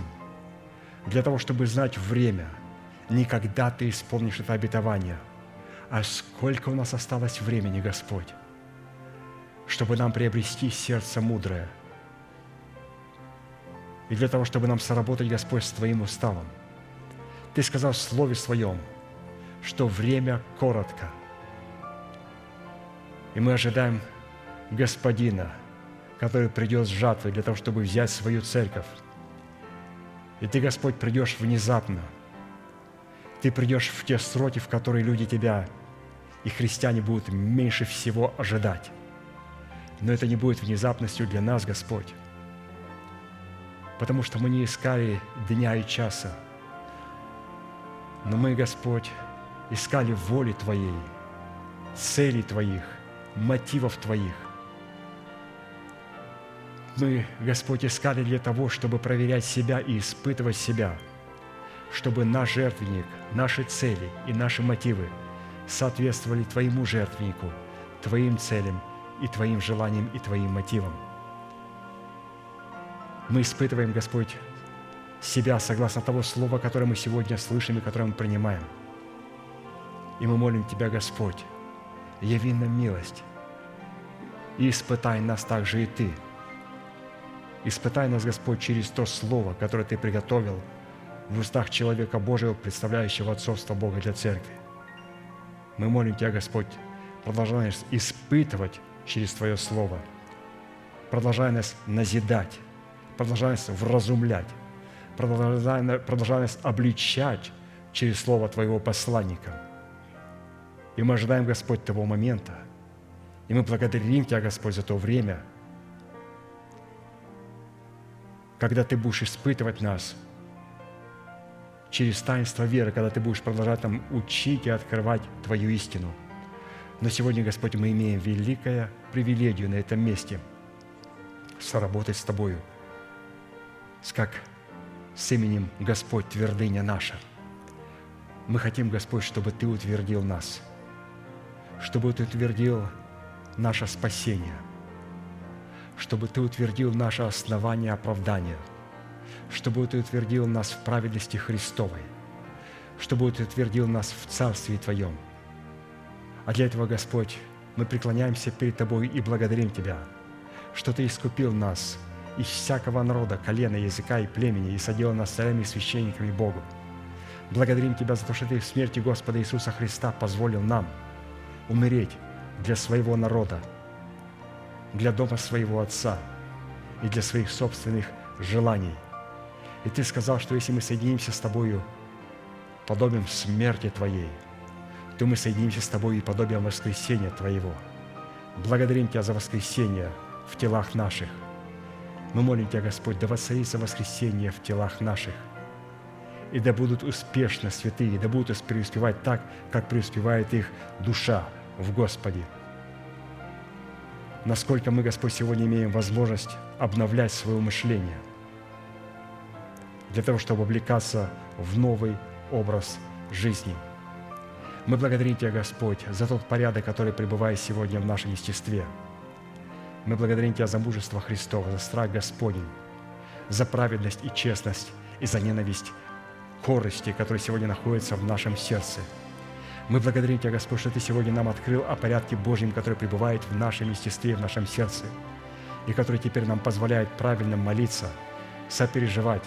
для того, чтобы знать время, не когда Ты исполнишь это обетование, а сколько у нас осталось времени, Господь, чтобы нам приобрести сердце мудрое, и для того, чтобы нам соработать, Господь, с Твоим уставом. Ты сказал в Слове Своем, что время коротко. И мы ожидаем Господина, который придет с жатвой для того, чтобы взять свою церковь. И Ты, Господь, придешь внезапно. Ты придешь в те сроки, в которые люди Тебя и христиане будут меньше всего ожидать. Но это не будет внезапностью для нас, Господь, потому что мы не искали дня и часа, но мы, Господь, искали воли Твоей, целей Твоих, мотивов Твоих. Мы, Господь, искали для того, чтобы проверять себя и испытывать себя, чтобы наш жертвенник, наши цели и наши мотивы соответствовали Твоему жертвеннику, Твоим целям и Твоим желаниям и Твоим мотивам. Мы испытываем, Господь, себя согласно того слова, которое мы сегодня слышим и которое мы принимаем. И мы молим Тебя, Господь, яви нам милость и испытай нас также и Ты. Испытай нас, Господь, через то слово, которое Ты приготовил в устах человека Божьего, представляющего отцовство Бога для церкви. Мы молим Тебя, Господь, продолжай нас испытывать через Твое Слово, продолжай нас назидать, продолжай нас вразумлять, продолжай, продолжай нас обличать через Слово Твоего посланника. И мы ожидаем, Господь, того момента, и мы благодарим Тебя, Господь, за то время, когда Ты будешь испытывать нас через таинство веры, когда Ты будешь продолжать нам учить и открывать Твою истину. Но сегодня, Господь, мы имеем великое привилегию на этом месте соработать с Тобою, с как с именем Господь, твердыня наша. Мы хотим, Господь, чтобы Ты утвердил нас, чтобы Ты утвердил наше спасение, чтобы Ты утвердил наше основание оправдания, чтобы Ты утвердил нас в праведности Христовой, чтобы Ты утвердил нас в Царстве Твоем. А для этого, Господь, мы преклоняемся перед Тобой и благодарим Тебя, что Ты искупил нас из всякого народа, колена, языка и племени и соделал нас царями и священниками Богу. Благодарим Тебя за то, что Ты в смерти Господа Иисуса Христа позволил нам умереть для своего народа, для дома своего Отца и для своих собственных желаний. И Ты сказал, что если мы соединимся с Тобою, подобием смерти Твоей, то мы соединимся с Тобой и подобием воскресения Твоего. Благодарим Тебя за воскресение в телах наших. Мы молим Тебя, Господь, да воцарится воскресение в телах наших. И да будут успешны святые, да будут преуспевать так, как преуспевает их душа в Господе. Насколько мы, Господь, сегодня имеем возможность обновлять свое мышление для того, чтобы облекаться в новый образ жизни. Мы благодарим Тебя, Господь, за тот порядок, который пребывает сегодня в нашем естестве. Мы благодарим Тебя за мужество Христова, за страх Господень, за праведность и честность и за ненависть корости, которая сегодня находится в нашем сердце. Мы благодарим Тебя, Господь, что Ты сегодня нам открыл о порядке Божьем, который пребывает в нашем естестве, в нашем сердце, и который теперь нам позволяет правильно молиться, сопереживать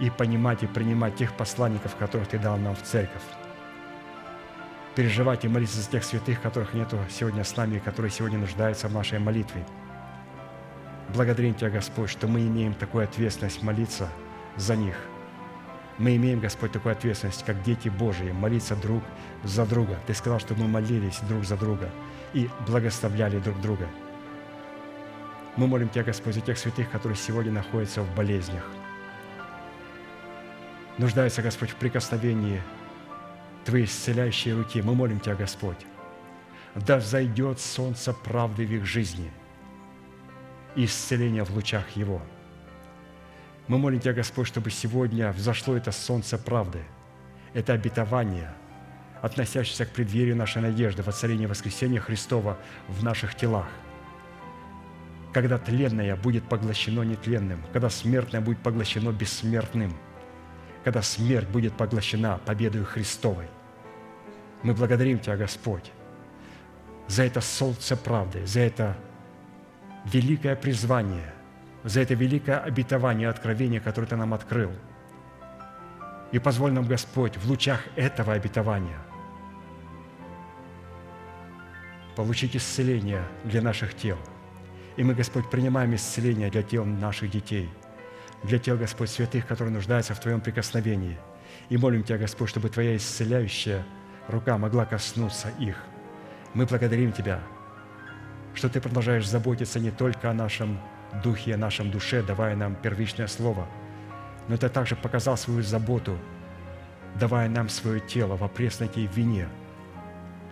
и понимать и принимать тех посланников, которых Ты дал нам в церковь. Переживать и молиться за тех святых, которых нету сегодня с нами, и которые сегодня нуждаются в нашей молитве. Благодарим Тебя, Господь, что мы имеем такую ответственность молиться за них – мы имеем, Господь, такую ответственность, как дети Божии, молиться друг за друга. Ты сказал, что мы молились друг за друга и благословляли друг друга. Мы молим Тебя, Господь, за тех святых, которые сегодня находятся в болезнях. Нуждаются, Господь, в прикосновении Твоей исцеляющей руки. Мы молим Тебя, Господь, да взойдет солнце правды в их жизни и исцеление в лучах Его – мы молим Тебя, Господь, чтобы сегодня взошло это солнце правды, это обетование, относящееся к преддверию нашей надежды, воцарения воскресения Христова в наших телах, когда тленное будет поглощено нетленным, когда смертное будет поглощено бессмертным, когда смерть будет поглощена победой Христовой. Мы благодарим Тебя, Господь, за это солнце правды, за это великое призвание, за это великое обетование откровение, которое Ты нам открыл. И позволь нам, Господь, в лучах этого обетования получить исцеление для наших тел. И мы, Господь, принимаем исцеление для тел наших детей, для тел, Господь, святых, которые нуждаются в Твоем прикосновении. И молим Тебя, Господь, чтобы Твоя исцеляющая рука могла коснуться их. Мы благодарим Тебя, что Ты продолжаешь заботиться не только о нашем духе, о нашем душе, давая нам первичное слово, но Ты также показал свою заботу, давая нам свое тело в опресноке и вине –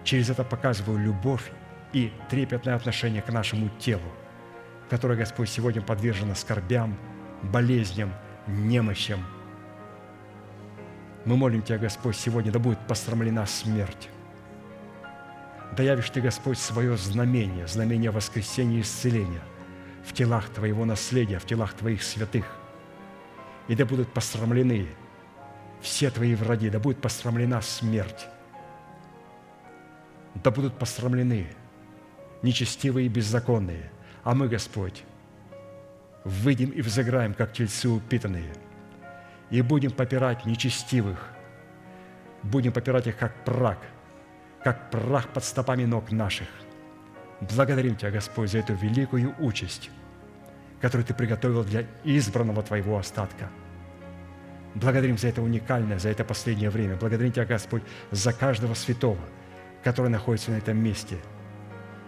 Через это показываю любовь и трепетное отношение к нашему телу, которое, Господь, сегодня подвержено скорбям, болезням, немощам. Мы молим Тебя, Господь, сегодня да будет посрамлена смерть. Да явишь Ты, Господь, свое знамение, знамение воскресения и исцеления в телах Твоего наследия, в телах Твоих святых. И да будут посрамлены все Твои враги, да будет посрамлена смерть да будут посрамлены нечестивые и беззаконные. А мы, Господь, выйдем и взыграем, как тельцы упитанные, и будем попирать нечестивых, будем попирать их, как прах, как прах под стопами ног наших. Благодарим Тебя, Господь, за эту великую участь, которую Ты приготовил для избранного Твоего остатка. Благодарим за это уникальное, за это последнее время. Благодарим Тебя, Господь, за каждого святого – который находится на этом месте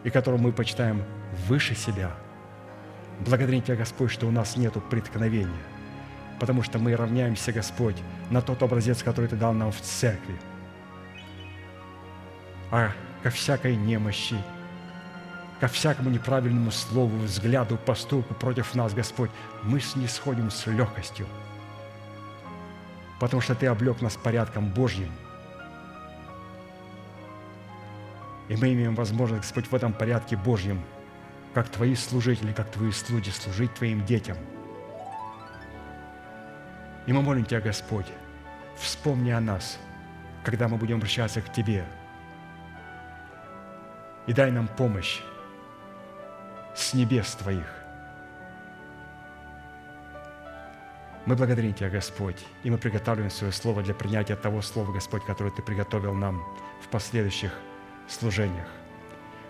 и которого мы почитаем выше себя. Благодарим Тебя, Господь, что у нас нет преткновения, потому что мы равняемся, Господь, на тот образец, который Ты дал нам в церкви. А ко всякой немощи, ко всякому неправильному слову, взгляду, поступку против нас, Господь, мы снисходим с легкостью, потому что Ты облег нас порядком Божьим – И мы имеем возможность, Господь, в этом порядке Божьем, как Твои служители, как Твои слуги, служить Твоим детям. И мы молим Тебя, Господь, вспомни о нас, когда мы будем обращаться к Тебе. И дай нам помощь с небес Твоих. Мы благодарим Тебя, Господь, и мы приготавливаем свое слово для принятия того слова, Господь, которое Ты приготовил нам в последующих служениях.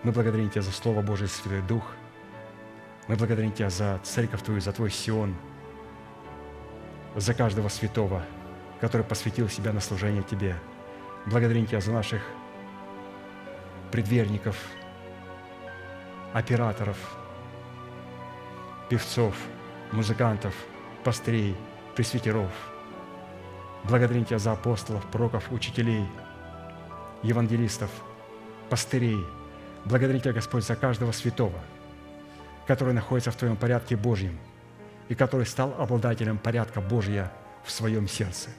Мы благодарим Тебя за Слово Божие, Святой Дух. Мы благодарим Тебя за церковь Твою, за Твой Сион, за каждого святого, который посвятил себя на служение Тебе. Благодарим Тебя за наших предверников, операторов, певцов, музыкантов, пастырей, пресвитеров. Благодарим Тебя за апостолов, пророков, учителей, евангелистов – пастырей. Благодарим Тебя, Господь, за каждого святого, который находится в Твоем порядке Божьем и который стал обладателем порядка Божья в своем сердце.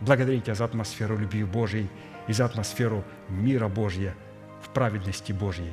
Благодарим Тебя за атмосферу любви Божьей и за атмосферу мира Божья в праведности Божьей.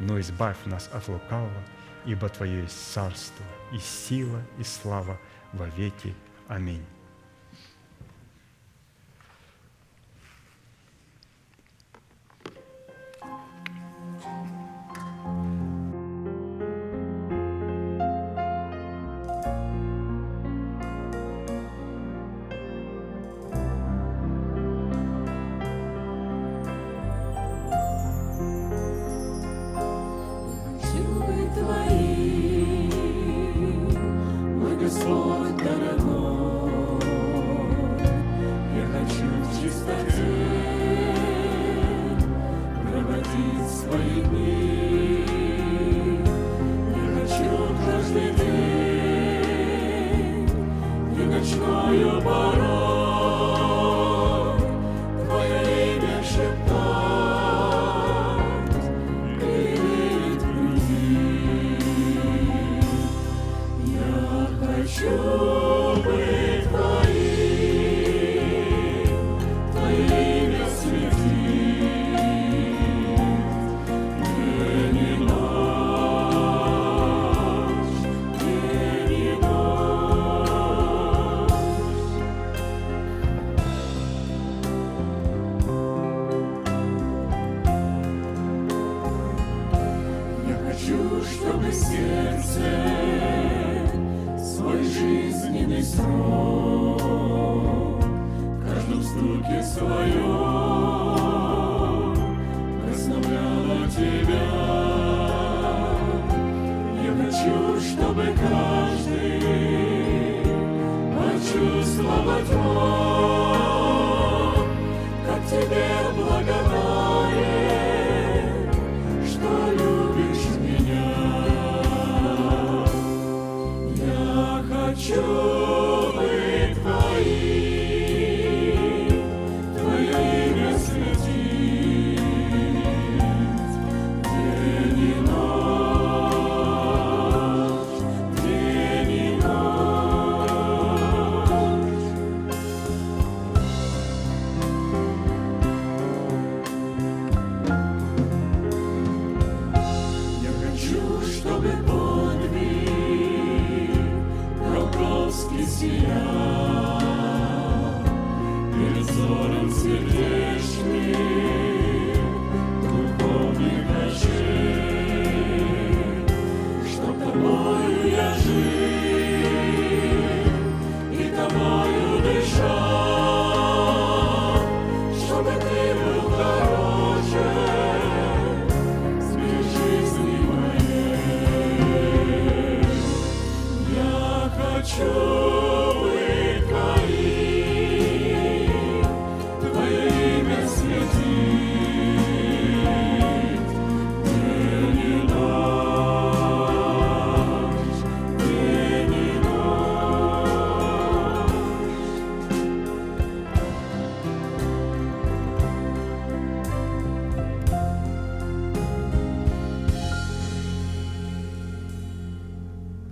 но избавь нас от лукавого, ибо Твое есть царство, и сила, и слава во веки. Аминь.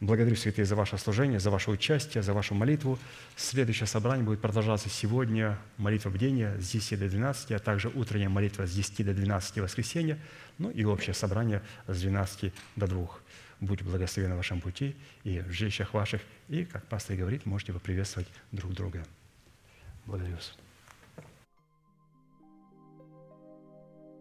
Благодарю, святые, за ваше служение, за ваше участие, за вашу молитву. Следующее собрание будет продолжаться сегодня. Молитва бдения с 10 до 12, а также утренняя молитва с 10 до 12 воскресенья, ну и общее собрание с 12 до 2. Будь благословен на вашем пути и в жилищах ваших. И, как пастор говорит, можете поприветствовать друг друга. Благодарю вас.